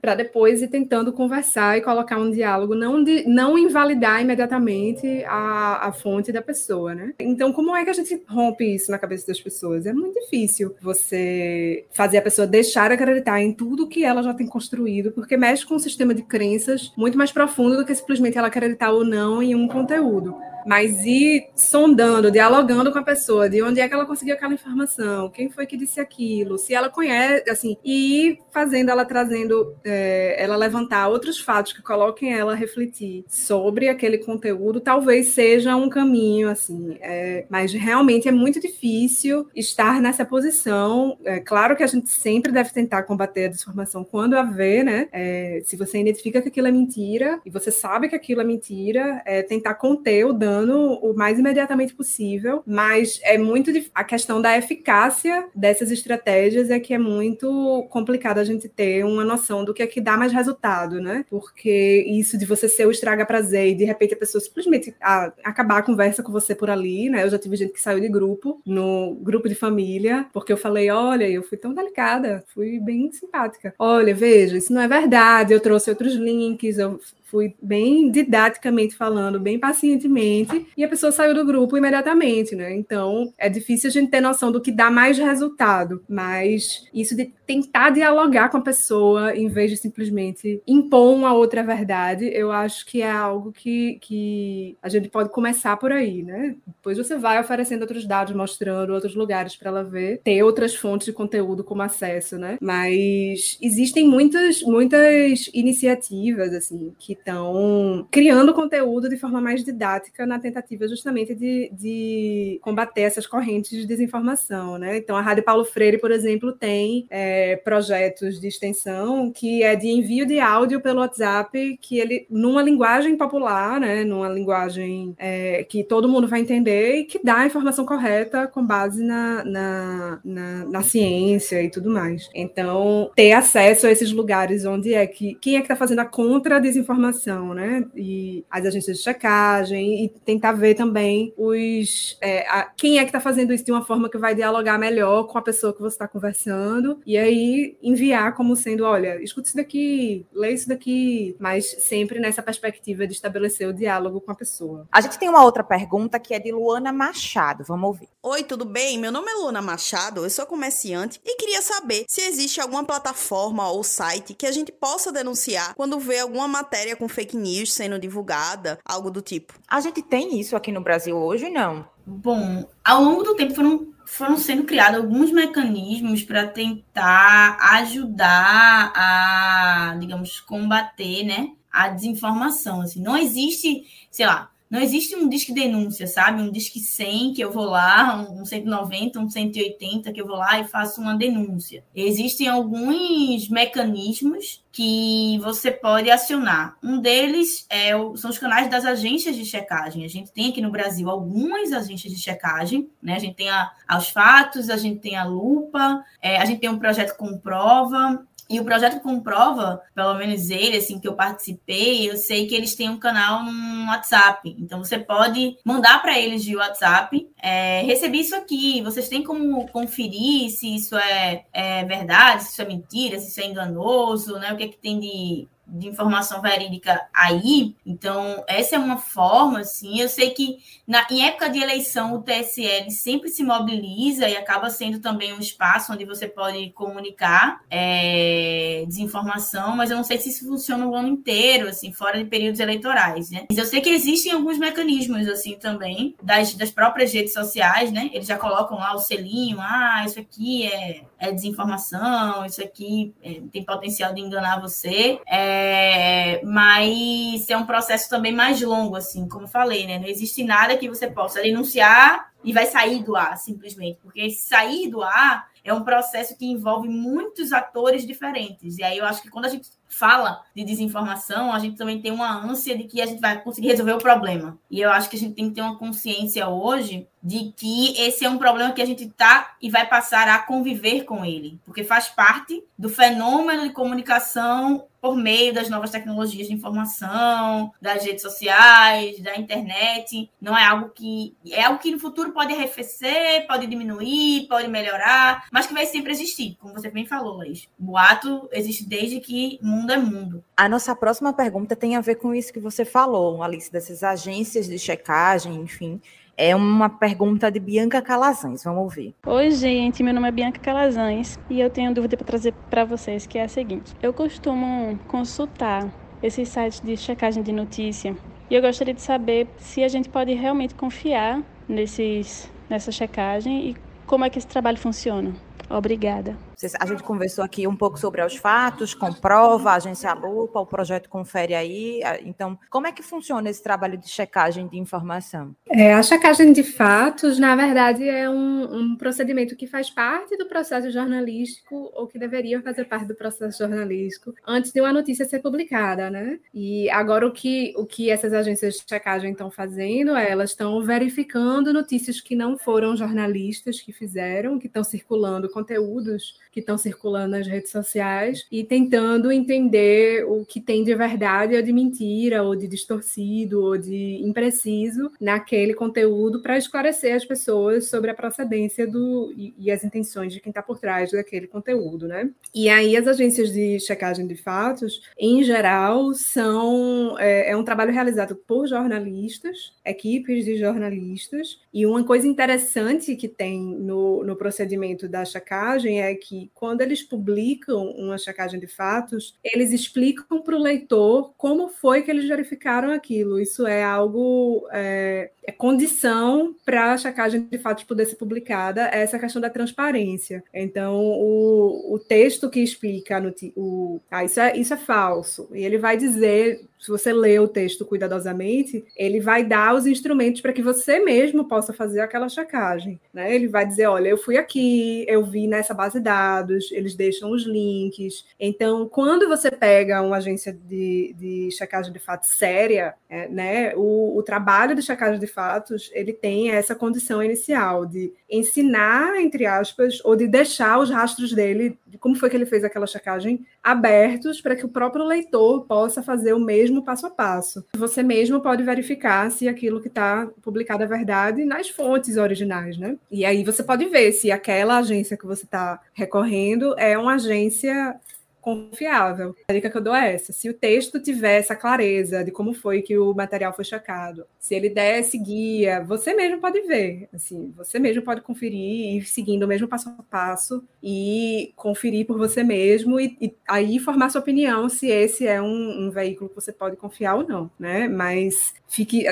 para depois ir tentando conversar e colocar um diálogo, não, de, não invalidar imediatamente a, a fonte da pessoa, né? Então, como é que a gente rompe isso na cabeça das pessoas? É muito difícil você fazer a pessoa deixar acreditar em tudo que ela já tem construído, porque mexe com um sistema de crenças muito mais profundo do que simplesmente ela acreditar ou não em um conteúdo mas ir sondando, dialogando com a pessoa, de onde é que ela conseguiu aquela informação, quem foi que disse aquilo, se ela conhece, assim, e ir fazendo ela trazendo, é, ela levantar outros fatos que coloquem ela a refletir sobre aquele conteúdo, talvez seja um caminho, assim, é, mas realmente é muito difícil estar nessa posição. É claro que a gente sempre deve tentar combater a desinformação quando haver, né? É, se você identifica que aquilo é mentira e você sabe que aquilo é mentira, é tentar conter o dano o mais imediatamente possível, mas é muito a questão da eficácia dessas estratégias é que é muito complicado a gente ter uma noção do que é que dá mais resultado, né? Porque isso de você ser o estraga prazer e de repente a pessoa simplesmente a, acabar a conversa com você por ali, né? Eu já tive gente que saiu de grupo, no grupo de família, porque eu falei, olha, eu fui tão delicada, fui bem simpática. Olha, veja, isso não é verdade, eu trouxe outros links, eu fui bem didaticamente falando, bem pacientemente, e a pessoa saiu do grupo imediatamente, né? Então, é difícil a gente ter noção do que dá mais resultado, mas isso de tentar dialogar com a pessoa em vez de simplesmente impor uma outra verdade, eu acho que é algo que, que a gente pode começar por aí, né? Depois você vai oferecendo outros dados, mostrando outros lugares para ela ver, ter outras fontes de conteúdo como acesso, né? Mas existem muitas, muitas iniciativas, assim, que estão criando conteúdo de forma mais didática na tentativa justamente de, de combater essas correntes de desinformação, né? Então, a Rádio Paulo Freire, por exemplo, tem é, projetos de extensão que é de envio de áudio pelo WhatsApp, que ele, numa linguagem popular, né? Numa linguagem é, que todo mundo vai entender e que dá a informação correta com base na, na, na, na ciência e tudo mais. Então, ter acesso a esses lugares onde é que quem é que está fazendo a contra-desinformação informação, né? E as agências de checagem e tentar ver também os é, a, quem é que está fazendo isso de uma forma que vai dialogar melhor com a pessoa que você está conversando e aí enviar como sendo, olha, escuta isso daqui, lê isso daqui, mas sempre nessa perspectiva de estabelecer o diálogo com a pessoa. A gente tem uma outra pergunta que é de Luana Machado, vamos ouvir. Oi, tudo bem? Meu nome é Luana Machado, eu sou comerciante e queria saber se existe alguma plataforma ou site que a gente possa denunciar quando vê alguma matéria com com fake news sendo divulgada, algo do tipo. A gente tem isso aqui no Brasil hoje, não? Bom, ao longo do tempo foram, foram sendo criados alguns mecanismos para tentar ajudar a, digamos, combater, né, a desinformação. Assim, não existe, sei lá, não existe um disque denúncia, sabe? Um disque 100 que eu vou lá, um 190, um 180 que eu vou lá e faço uma denúncia. Existem alguns mecanismos que você pode acionar. Um deles é o, são os canais das agências de checagem. A gente tem aqui no Brasil algumas agências de checagem, né? A gente tem a, aos fatos, a gente tem a lupa, é, a gente tem um projeto com prova, e o projeto comprova, pelo menos ele, assim, que eu participei, eu sei que eles têm um canal no WhatsApp. Então você pode mandar para eles de WhatsApp, é, recebi isso aqui, vocês têm como conferir se isso é, é verdade, se isso é mentira, se isso é enganoso, né? O que é que tem de de informação verídica aí. Então, essa é uma forma, assim. Eu sei que na, em época de eleição o TSL sempre se mobiliza e acaba sendo também um espaço onde você pode comunicar é, desinformação, mas eu não sei se isso funciona o ano inteiro, assim, fora de períodos eleitorais, né? Mas eu sei que existem alguns mecanismos, assim, também, das, das próprias redes sociais, né? Eles já colocam lá o selinho, ah, isso aqui é, é desinformação, isso aqui é, tem potencial de enganar você. É, é, mas é um processo também mais longo, assim, como falei, né? Não existe nada que você possa denunciar e vai sair do ar, simplesmente. Porque sair do ar é um processo que envolve muitos atores diferentes. E aí eu acho que quando a gente fala de desinformação, a gente também tem uma ânsia de que a gente vai conseguir resolver o problema. E eu acho que a gente tem que ter uma consciência hoje de que esse é um problema que a gente tá e vai passar a conviver com ele, porque faz parte do fenômeno de comunicação por meio das novas tecnologias de informação, das redes sociais, da internet. Não é algo que é algo que no futuro pode arrefecer, pode diminuir, pode melhorar, mas que vai sempre existir, como você bem falou, Laís. Boato existe desde que mundo é mundo. A nossa próxima pergunta tem a ver com isso que você falou, Alice, dessas agências de checagem, enfim. É uma pergunta de Bianca Calazans, vamos ouvir. Oi, gente, meu nome é Bianca Calazans e eu tenho uma dúvida para trazer para vocês, que é a seguinte. Eu costumo consultar esses sites de checagem de notícia e eu gostaria de saber se a gente pode realmente confiar nesses, nessa checagem e como é que esse trabalho funciona. Obrigada. A gente conversou aqui um pouco sobre os fatos, comprova, a agência Lupa, o projeto confere aí. Então, como é que funciona esse trabalho de checagem de informação? É, a checagem de fatos, na verdade, é um, um, procedimento que faz parte do processo jornalístico, ou que deveria fazer parte do processo jornalístico, antes de uma notícia ser publicada, né? E agora o que, o que essas agências de checagem estão fazendo é elas estão verificando notícias que não foram jornalistas que fizeram, que estão circulando conteúdos que estão circulando nas redes sociais e tentando entender o que tem de verdade ou de mentira, ou de distorcido, ou de impreciso naquele conteúdo para esclarecer as pessoas sobre a procedência do, e, e as intenções de quem está por trás daquele conteúdo, né? E aí as agências de checagem de fatos, em geral, são é, é um trabalho realizado por jornalistas, equipes de jornalistas, e uma coisa interessante que tem no, no procedimento da checagem é que quando eles publicam uma checagem de fatos, eles explicam para o leitor como foi que eles verificaram aquilo. Isso é algo, é, é condição para a checagem de fatos poder ser publicada, é essa questão da transparência. Então, o, o texto que explica no, o, ah, isso, é, isso é falso, e ele vai dizer se você lê o texto cuidadosamente, ele vai dar os instrumentos para que você mesmo possa fazer aquela checagem. Né? Ele vai dizer: olha, eu fui aqui, eu vi nessa base de dados, eles deixam os links. Então, quando você pega uma agência de, de checagem de fatos séria, é, né, o, o trabalho de checagem de fatos ele tem essa condição inicial de ensinar, entre aspas, ou de deixar os rastros dele, de como foi que ele fez aquela checagem, abertos para que o próprio leitor possa fazer o mesmo passo a passo. Você mesmo pode verificar se aquilo que está publicado é verdade nas fontes originais, né? E aí você pode ver se aquela agência que você está recorrendo é uma agência confiável. A dica que eu dou é essa: se o texto tiver essa clareza de como foi que o material foi checado, se ele der esse guia, você mesmo pode ver, assim, você mesmo pode conferir e seguindo o mesmo passo a passo e conferir por você mesmo e, e aí formar sua opinião se esse é um, um, veículo que você pode confiar ou não, né? Mas fique,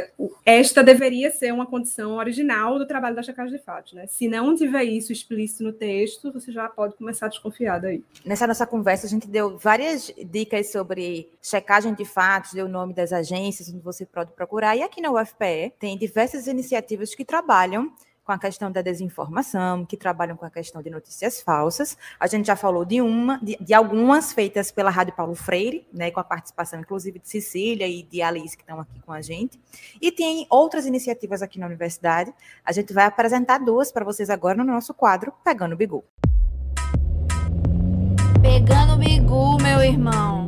esta deveria ser uma condição original do trabalho da checagem de fatos, né? Se não tiver isso explícito no texto, você já pode começar a desconfiar daí. Nessa nossa conversa a gente deu várias dicas sobre checagem de fatos, deu o nome das agências onde você pode procurar. E aqui na UFPE tem diversas iniciativas que trabalham com a questão da desinformação, que trabalham com a questão de notícias falsas. A gente já falou de uma, de, de, algumas feitas pela Rádio Paulo Freire, né, com a participação inclusive de Cecília e de Alice que estão aqui com a gente. E tem outras iniciativas aqui na universidade. A gente vai apresentar duas para vocês agora no nosso quadro Pegando o Bigu. Pegando o bigu, meu irmão.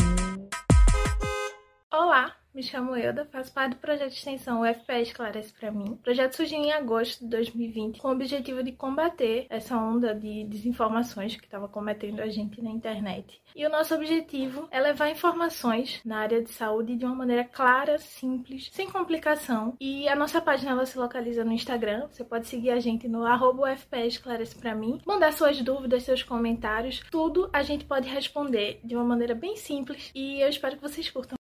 Me chamo Euda, faço parte do projeto de extensão UFPE Esclarece para mim. O projeto surgiu em agosto de 2020 com o objetivo de combater essa onda de desinformações que estava cometendo a gente na internet. E o nosso objetivo é levar informações na área de saúde de uma maneira clara, simples, sem complicação. E a nossa página ela se localiza no Instagram. Você pode seguir a gente no UFPE Esclarece para mim, mandar suas dúvidas, seus comentários. Tudo a gente pode responder de uma maneira bem simples e eu espero que vocês curtam.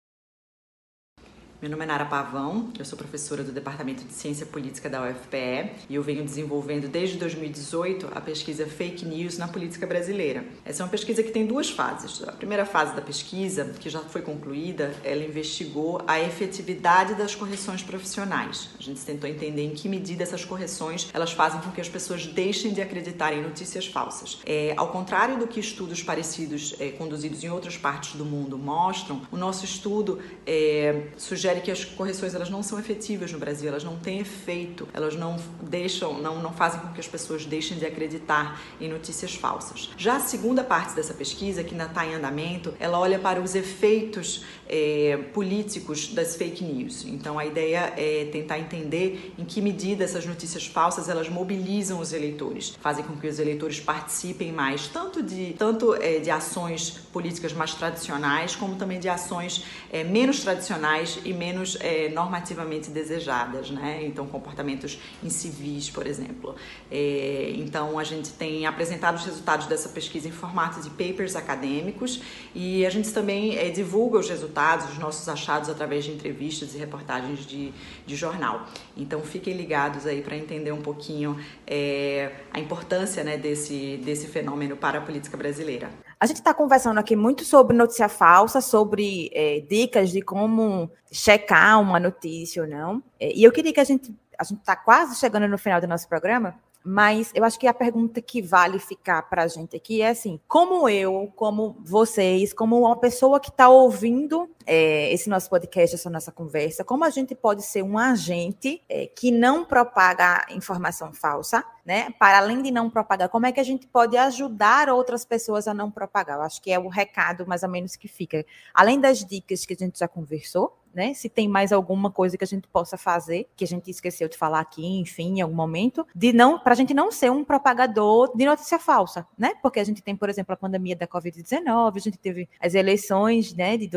Meu nome é Nara Pavão, eu sou professora do Departamento de Ciência Política da UFPE e eu venho desenvolvendo desde 2018 a pesquisa Fake News na Política Brasileira. Essa é uma pesquisa que tem duas fases. A primeira fase da pesquisa, que já foi concluída, ela investigou a efetividade das correções profissionais. A gente tentou entender em que medida essas correções elas fazem com que as pessoas deixem de acreditar em notícias falsas. É, ao contrário do que estudos parecidos é, conduzidos em outras partes do mundo mostram, o nosso estudo é, sugere sugere que as correções elas não são efetivas no Brasil, elas não têm efeito, elas não deixam, não, não fazem com que as pessoas deixem de acreditar em notícias falsas. Já a segunda parte dessa pesquisa, que ainda está em andamento, ela olha para os efeitos é, políticos das fake news. Então a ideia é tentar entender em que medida essas notícias falsas elas mobilizam os eleitores, fazem com que os eleitores participem mais tanto de tanto é, de ações políticas mais tradicionais como também de ações é, menos tradicionais e menos é, normativamente desejadas, né? Então comportamentos incivis, por exemplo. É, então a gente tem apresentado os resultados dessa pesquisa em formato de papers acadêmicos e a gente também é, divulga os resultados, os nossos achados através de entrevistas e reportagens de, de jornal. Então fiquem ligados aí para entender um pouquinho é, a importância né, desse, desse fenômeno para a política brasileira. A gente está conversando aqui muito sobre notícia falsa, sobre é, dicas de como checar uma notícia ou não. É, e eu queria que a gente. A gente está quase chegando no final do nosso programa, mas eu acho que a pergunta que vale ficar para a gente aqui é assim: como eu, como vocês, como uma pessoa que está ouvindo é, esse nosso podcast, essa nossa conversa, como a gente pode ser um agente é, que não propaga informação falsa, né? Para além de não propagar, como é que a gente pode ajudar outras pessoas a não propagar? Eu acho que é o recado mais ou menos que fica. Além das dicas que a gente já conversou, né? Se tem mais alguma coisa que a gente possa fazer, que a gente esqueceu de falar aqui, enfim, em algum momento, de não, para a gente não ser um propagador de notícia falsa, né? Porque a gente tem, por exemplo, a pandemia da Covid-19, a gente teve as eleições, né, de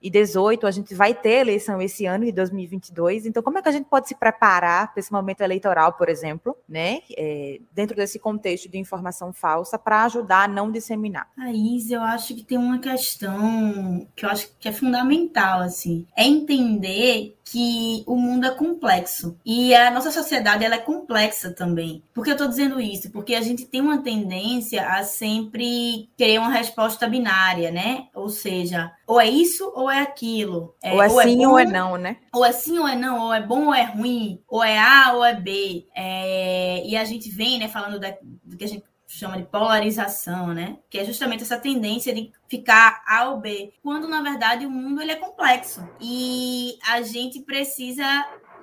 2018, a gente vai ter eleição esse ano de 2022. Então, como é que a gente pode se preparar para esse momento eleitoral, por exemplo, né? É, dentro desse contexto de informação falsa para ajudar a não disseminar? Raiz, eu acho que tem uma questão que eu acho que é fundamental, assim é entender que o mundo é complexo e a nossa sociedade ela é complexa também. Por que eu estou dizendo isso? Porque a gente tem uma tendência a sempre querer uma resposta binária, né? Ou seja, ou é isso ou é aquilo. É, ou é ou sim é bom, ou é não, né? Ou é sim ou é não, ou é bom ou é ruim, ou é A ou é B. É... E a gente vem, né, falando da, do que a gente chama de polarização, né? Que é justamente essa tendência de ficar A ou B, quando na verdade o mundo ele é complexo e a gente precisa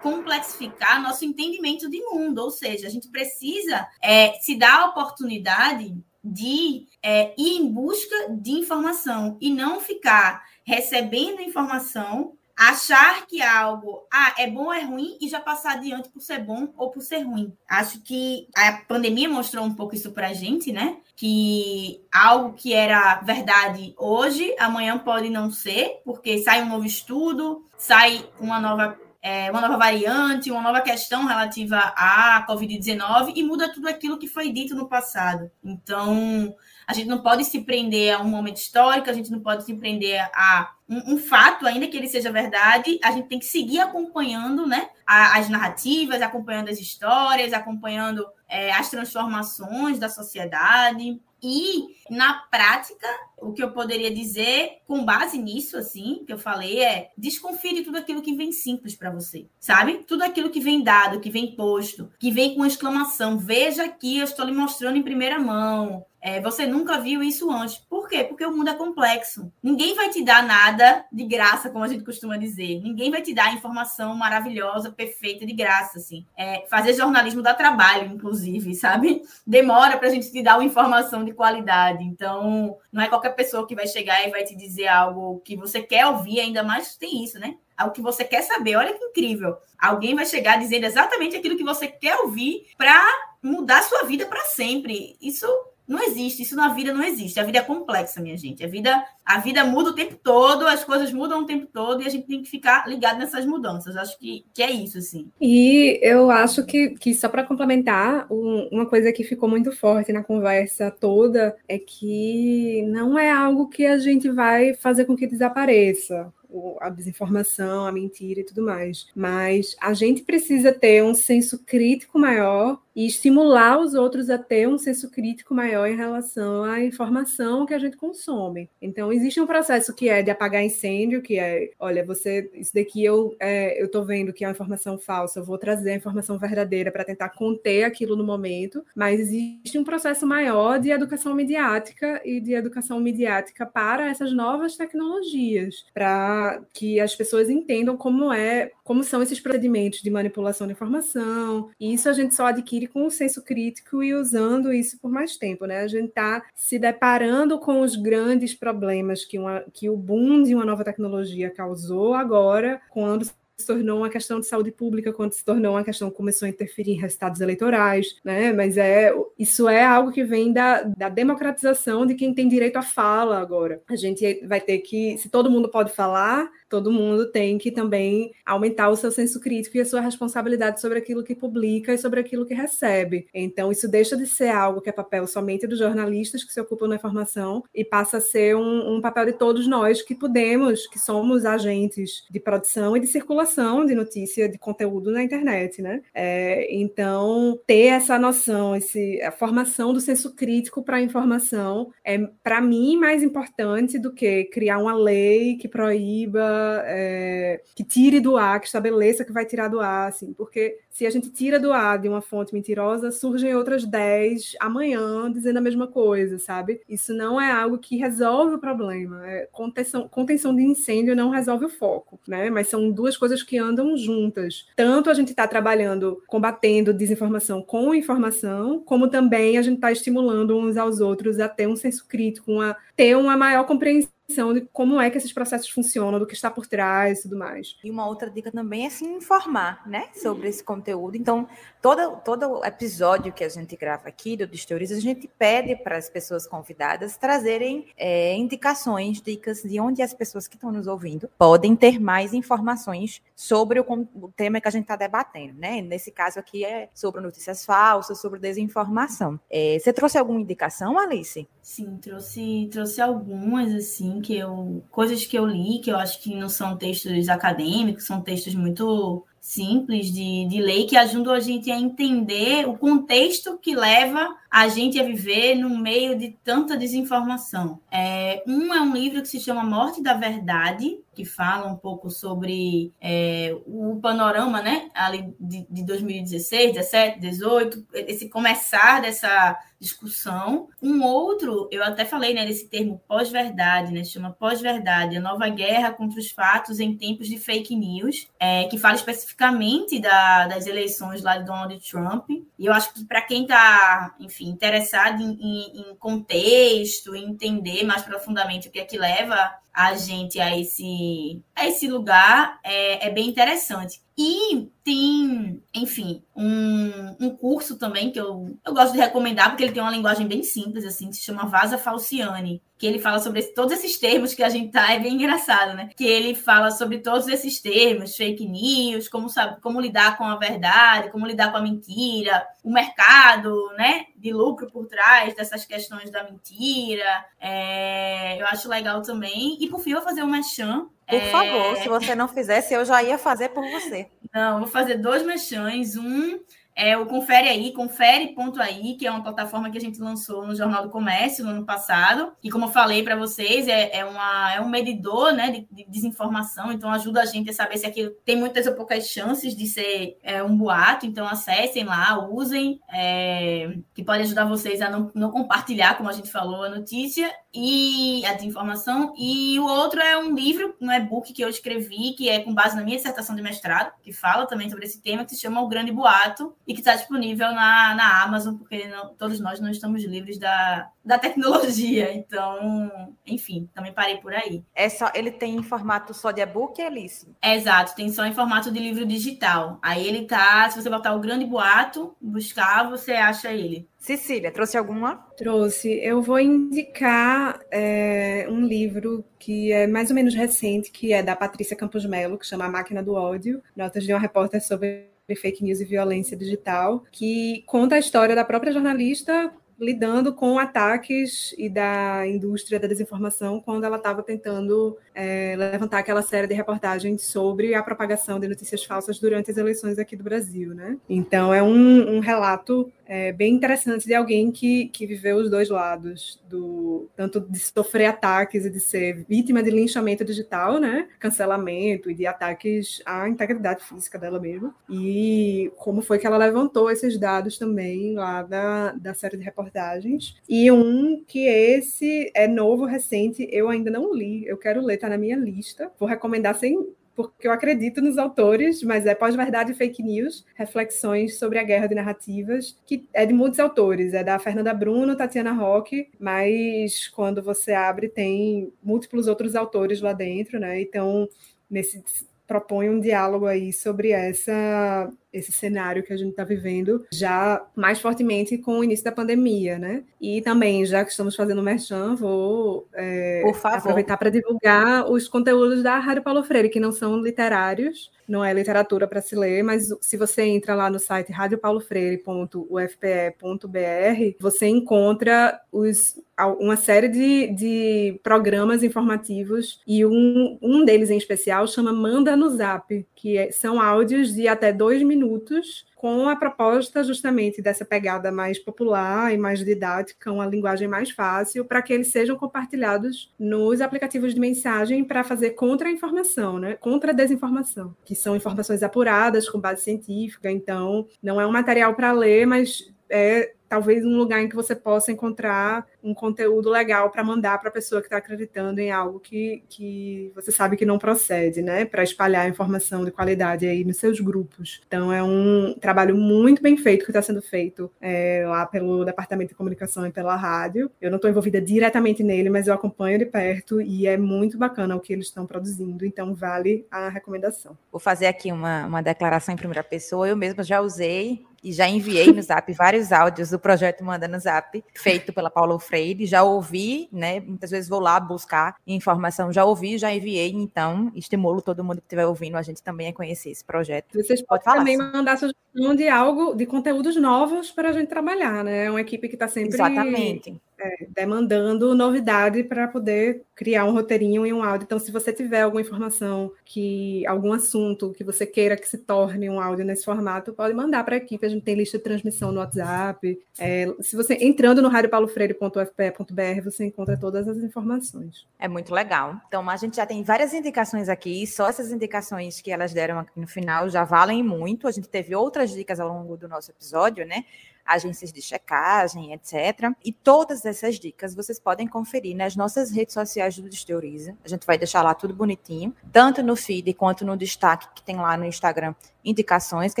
complexificar nosso entendimento de mundo, ou seja, a gente precisa é, se dar a oportunidade de é, ir em busca de informação e não ficar recebendo informação achar que algo ah, é bom ou é ruim e já passar adiante por ser bom ou por ser ruim. Acho que a pandemia mostrou um pouco isso pra gente, né? Que algo que era verdade hoje, amanhã pode não ser, porque sai um novo estudo, sai uma nova é, uma nova variante, uma nova questão relativa à Covid-19 e muda tudo aquilo que foi dito no passado. Então, a gente não pode se prender a um momento histórico, a gente não pode se prender a um, um fato, ainda que ele seja verdade, a gente tem que seguir acompanhando né, as narrativas, acompanhando as histórias, acompanhando é, as transformações da sociedade. E, na prática, o que eu poderia dizer, com base nisso, assim, que eu falei, é desconfie de tudo aquilo que vem simples para você, sabe? Tudo aquilo que vem dado, que vem posto, que vem com exclamação. Veja aqui, eu estou lhe mostrando em primeira mão. É, você nunca viu isso antes. Por quê? Porque o mundo é complexo. Ninguém vai te dar nada de graça, como a gente costuma dizer. Ninguém vai te dar informação maravilhosa, perfeita, de graça, assim. É, fazer jornalismo dá trabalho, inclusive, sabe? Demora para a gente te dar uma informação de qualidade. Então, não é qualquer pessoa que vai chegar e vai te dizer algo que você quer ouvir, ainda mais tem isso, né? Algo que você quer saber. Olha que incrível. Alguém vai chegar dizendo exatamente aquilo que você quer ouvir para mudar sua vida para sempre. Isso não existe, isso na vida não existe. A vida é complexa, minha gente. A vida, a vida muda o tempo todo, as coisas mudam o tempo todo e a gente tem que ficar ligado nessas mudanças. Acho que, que é isso, assim. E eu acho que, que só para complementar, um, uma coisa que ficou muito forte na conversa toda é que não é algo que a gente vai fazer com que desapareça a desinformação, a mentira e tudo mais. Mas a gente precisa ter um senso crítico maior e estimular os outros a ter um senso crítico maior em relação à informação que a gente consome. Então, existe um processo que é de apagar incêndio, que é, olha, você, isso daqui eu é, eu vendo que é uma informação falsa, eu vou trazer a informação verdadeira para tentar conter aquilo no momento, mas existe um processo maior de educação midiática e de educação midiática para essas novas tecnologias, para que as pessoas entendam como é, como são esses procedimentos de manipulação de informação. E isso a gente só adquire com o senso crítico e usando isso por mais tempo, né? A gente está se deparando com os grandes problemas que, uma, que o boom de uma nova tecnologia causou agora, quando se tornou uma questão de saúde pública, quando se tornou uma questão que começou a interferir em resultados eleitorais, né? Mas é isso é algo que vem da, da democratização de quem tem direito à fala agora. A gente vai ter que, se todo mundo pode falar, todo mundo tem que também aumentar o seu senso crítico e a sua responsabilidade sobre aquilo que publica e sobre aquilo que recebe. Então, isso deixa de ser algo que é papel somente dos jornalistas que se ocupam da informação e passa a ser um, um papel de todos nós que podemos, que somos agentes de produção e de circulação de notícia, de conteúdo na internet, né? É, então, ter essa noção, esse, a formação do senso crítico para a informação é, para mim, mais importante do que criar uma lei que proíba é, que tire do ar, que estabeleça que vai tirar do ar, assim, porque se a gente tira do ar de uma fonte mentirosa, surgem outras 10 amanhã dizendo a mesma coisa, sabe? Isso não é algo que resolve o problema. É, contenção, contenção de incêndio não resolve o foco, né? Mas são duas coisas que andam juntas. Tanto a gente está trabalhando, combatendo desinformação com informação, como também a gente está estimulando uns aos outros a ter um senso crítico, a ter uma maior compreensão de como é que esses processos funcionam, do que está por trás e tudo mais. E uma outra dica também é se informar, né, sobre esse conteúdo. Então, todo, todo episódio que a gente grava aqui do Distores, a gente pede para as pessoas convidadas trazerem é, indicações, dicas de onde as pessoas que estão nos ouvindo podem ter mais informações sobre o, o tema que a gente está debatendo, né? Nesse caso aqui é sobre notícias falsas, sobre desinformação. É, você trouxe alguma indicação, Alice? Sim, trouxe, trouxe algumas, assim, que eu. coisas que eu li, que eu acho que não são textos acadêmicos, são textos muito simples de, de lei que ajudam a gente a entender o contexto que leva a gente a viver no meio de tanta desinformação. É, um é um livro que se chama Morte da Verdade, que fala um pouco sobre é, o panorama, né, ali de, de 2016, 17, 18, esse começar dessa discussão. Um outro, eu até falei, né, desse termo pós-verdade, né, chama pós-verdade, a nova guerra contra os fatos em tempos de fake news, é, que fala especificamente da, das eleições lá de Donald Trump. E eu acho que para quem está, enfim, interessado em, em, em contexto, entender mais profundamente o que é que leva a gente a esse, a esse lugar é, é bem interessante. E tem, enfim, um, um curso também que eu, eu gosto de recomendar, porque ele tem uma linguagem bem simples, assim, que se chama Vaza Falciani, que ele fala sobre esse, todos esses termos que a gente tá, é bem engraçado, né? Que ele fala sobre todos esses termos, fake news, como, sabe, como lidar com a verdade, como lidar com a mentira, o mercado, né? De lucro por trás dessas questões da mentira. É, eu acho legal também. E por fim, eu vou fazer um merchan por favor, é... se você não fizesse, eu já ia fazer por você. Não, vou fazer dois mexães. Um é o Confere Aí, confere.aí, que é uma plataforma que a gente lançou no Jornal do Comércio no ano passado. E como eu falei para vocês, é, é, uma, é um medidor né, de, de, desinformação, então ajuda a gente a saber se aquilo tem muitas ou poucas chances de ser é, um boato. Então acessem lá, usem, é, que pode ajudar vocês a não, não compartilhar, como a gente falou, a notícia e a desinformação. E o outro é um livro, um e-book que eu escrevi, que é com base na minha dissertação de mestrado, que fala também sobre esse tema, que se chama O Grande Boato e que está disponível na, na Amazon, porque não, todos nós não estamos livres da, da tecnologia. Então, enfim, também parei por aí. É só, ele tem em formato só de e-book, Alice? É, exato, tem só em formato de livro digital. Aí ele tá, se você botar o Grande Boato, buscar, você acha ele. Cecília, trouxe alguma? Trouxe. Eu vou indicar é, um livro que é mais ou menos recente, que é da Patrícia Campos Melo, que chama A Máquina do Ódio, notas de uma repórter sobre fake news e violência digital, que conta a história da própria jornalista lidando com ataques e da indústria da desinformação quando ela estava tentando é, levantar aquela série de reportagens sobre a propagação de notícias falsas durante as eleições aqui do Brasil, né? Então é um, um relato é, bem interessante de alguém que, que viveu os dois lados, do tanto de sofrer ataques e de ser vítima de linchamento digital, né? Cancelamento e de ataques à integridade física dela mesma. E como foi que ela levantou esses dados também lá da, da série de reportagens. E um que esse é novo, recente, eu ainda não li, eu quero ler está na minha lista. Vou recomendar sem porque eu acredito nos autores, mas é Pós-Verdade e Fake News, reflexões sobre a guerra de narrativas, que é de muitos autores, é da Fernanda Bruno, Tatiana Roque, mas quando você abre tem múltiplos outros autores lá dentro, né? Então, nesse propõe um diálogo aí sobre essa esse cenário que a gente está vivendo já mais fortemente com o início da pandemia, né? E também, já que estamos fazendo merchan, vou é, aproveitar para divulgar os conteúdos da Rádio Paulo Freire, que não são literários, não é literatura para se ler, mas se você entra lá no site radiopaulofreire.ufpe.br, você encontra os, uma série de, de programas informativos e um, um deles em especial chama Manda no Zap, que é, são áudios de até dois minutos minutos, com a proposta justamente dessa pegada mais popular e mais didática, uma linguagem mais fácil, para que eles sejam compartilhados nos aplicativos de mensagem para fazer contra a informação, né? contra desinformação, que são informações apuradas com base científica. Então, não é um material para ler, mas é talvez um lugar em que você possa encontrar um conteúdo legal para mandar para a pessoa que está acreditando em algo que, que você sabe que não procede, né? Para espalhar informação de qualidade aí nos seus grupos. Então é um trabalho muito bem feito que está sendo feito é, lá pelo Departamento de Comunicação e pela rádio. Eu não estou envolvida diretamente nele, mas eu acompanho de perto e é muito bacana o que eles estão produzindo. Então vale a recomendação. Vou fazer aqui uma, uma declaração em primeira pessoa. Eu mesma já usei e já enviei no Zap vários áudios do projeto Manda no Zap, feito pela Paula Freire. Já ouvi, né? Muitas vezes vou lá buscar informação, já ouvi, já enviei, então estimulo todo mundo que estiver ouvindo a gente também a conhecer esse projeto. Vocês podem Pode também mandar sugestão de algo, de conteúdos novos para a gente trabalhar, né? É uma equipe que está sempre. Exatamente é, demandando novidade para poder criar um roteirinho e um áudio. Então, se você tiver alguma informação que algum assunto que você queira que se torne um áudio nesse formato, pode mandar para a equipe. A gente tem lista de transmissão no WhatsApp. É, se você entrando no radiopaulofreire.fpe.br, você encontra todas as informações. É muito legal. Então, a gente já tem várias indicações aqui. Só essas indicações que elas deram aqui no final já valem muito. A gente teve outras dicas ao longo do nosso episódio, né? Agências de checagem, etc. E todas essas dicas vocês podem conferir nas nossas redes sociais do Desteoriza. A gente vai deixar lá tudo bonitinho, tanto no feed quanto no destaque que tem lá no Instagram indicações, que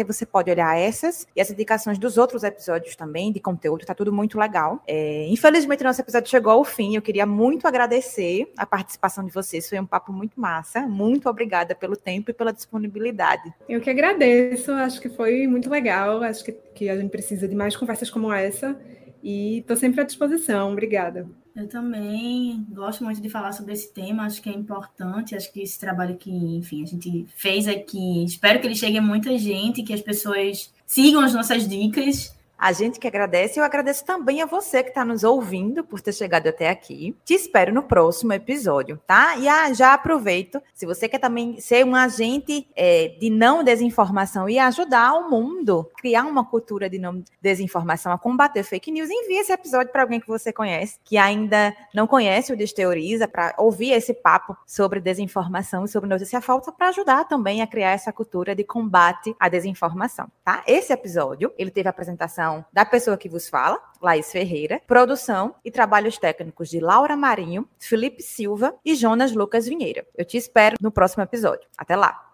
aí você pode olhar essas e as indicações dos outros episódios também, de conteúdo, tá tudo muito legal. É, infelizmente, nosso episódio chegou ao fim. Eu queria muito agradecer a participação de vocês. Foi um papo muito massa. Muito obrigada pelo tempo e pela disponibilidade. Eu que agradeço, acho que foi muito legal. Acho que, que a gente precisa de mais conversas como essa. E estou sempre à disposição. Obrigada. Eu também gosto muito de falar sobre esse tema, acho que é importante, acho que esse trabalho que, enfim, a gente fez aqui, espero que ele chegue a muita gente, que as pessoas sigam as nossas dicas, a gente que agradece, eu agradeço também a você que está nos ouvindo por ter chegado até aqui. Te espero no próximo episódio, tá? E ah, já aproveito, se você quer também ser um agente é, de não desinformação e ajudar o mundo, criar uma cultura de não desinformação, a combater fake news, envie esse episódio para alguém que você conhece, que ainda não conhece o Desteoriza, para ouvir esse papo sobre desinformação e sobre notícia falsa, para ajudar também a criar essa cultura de combate à desinformação, tá? Esse episódio, ele teve apresentação da pessoa que vos fala, Laís Ferreira, produção e trabalhos técnicos de Laura Marinho, Felipe Silva e Jonas Lucas Vinheira. Eu te espero no próximo episódio. Até lá!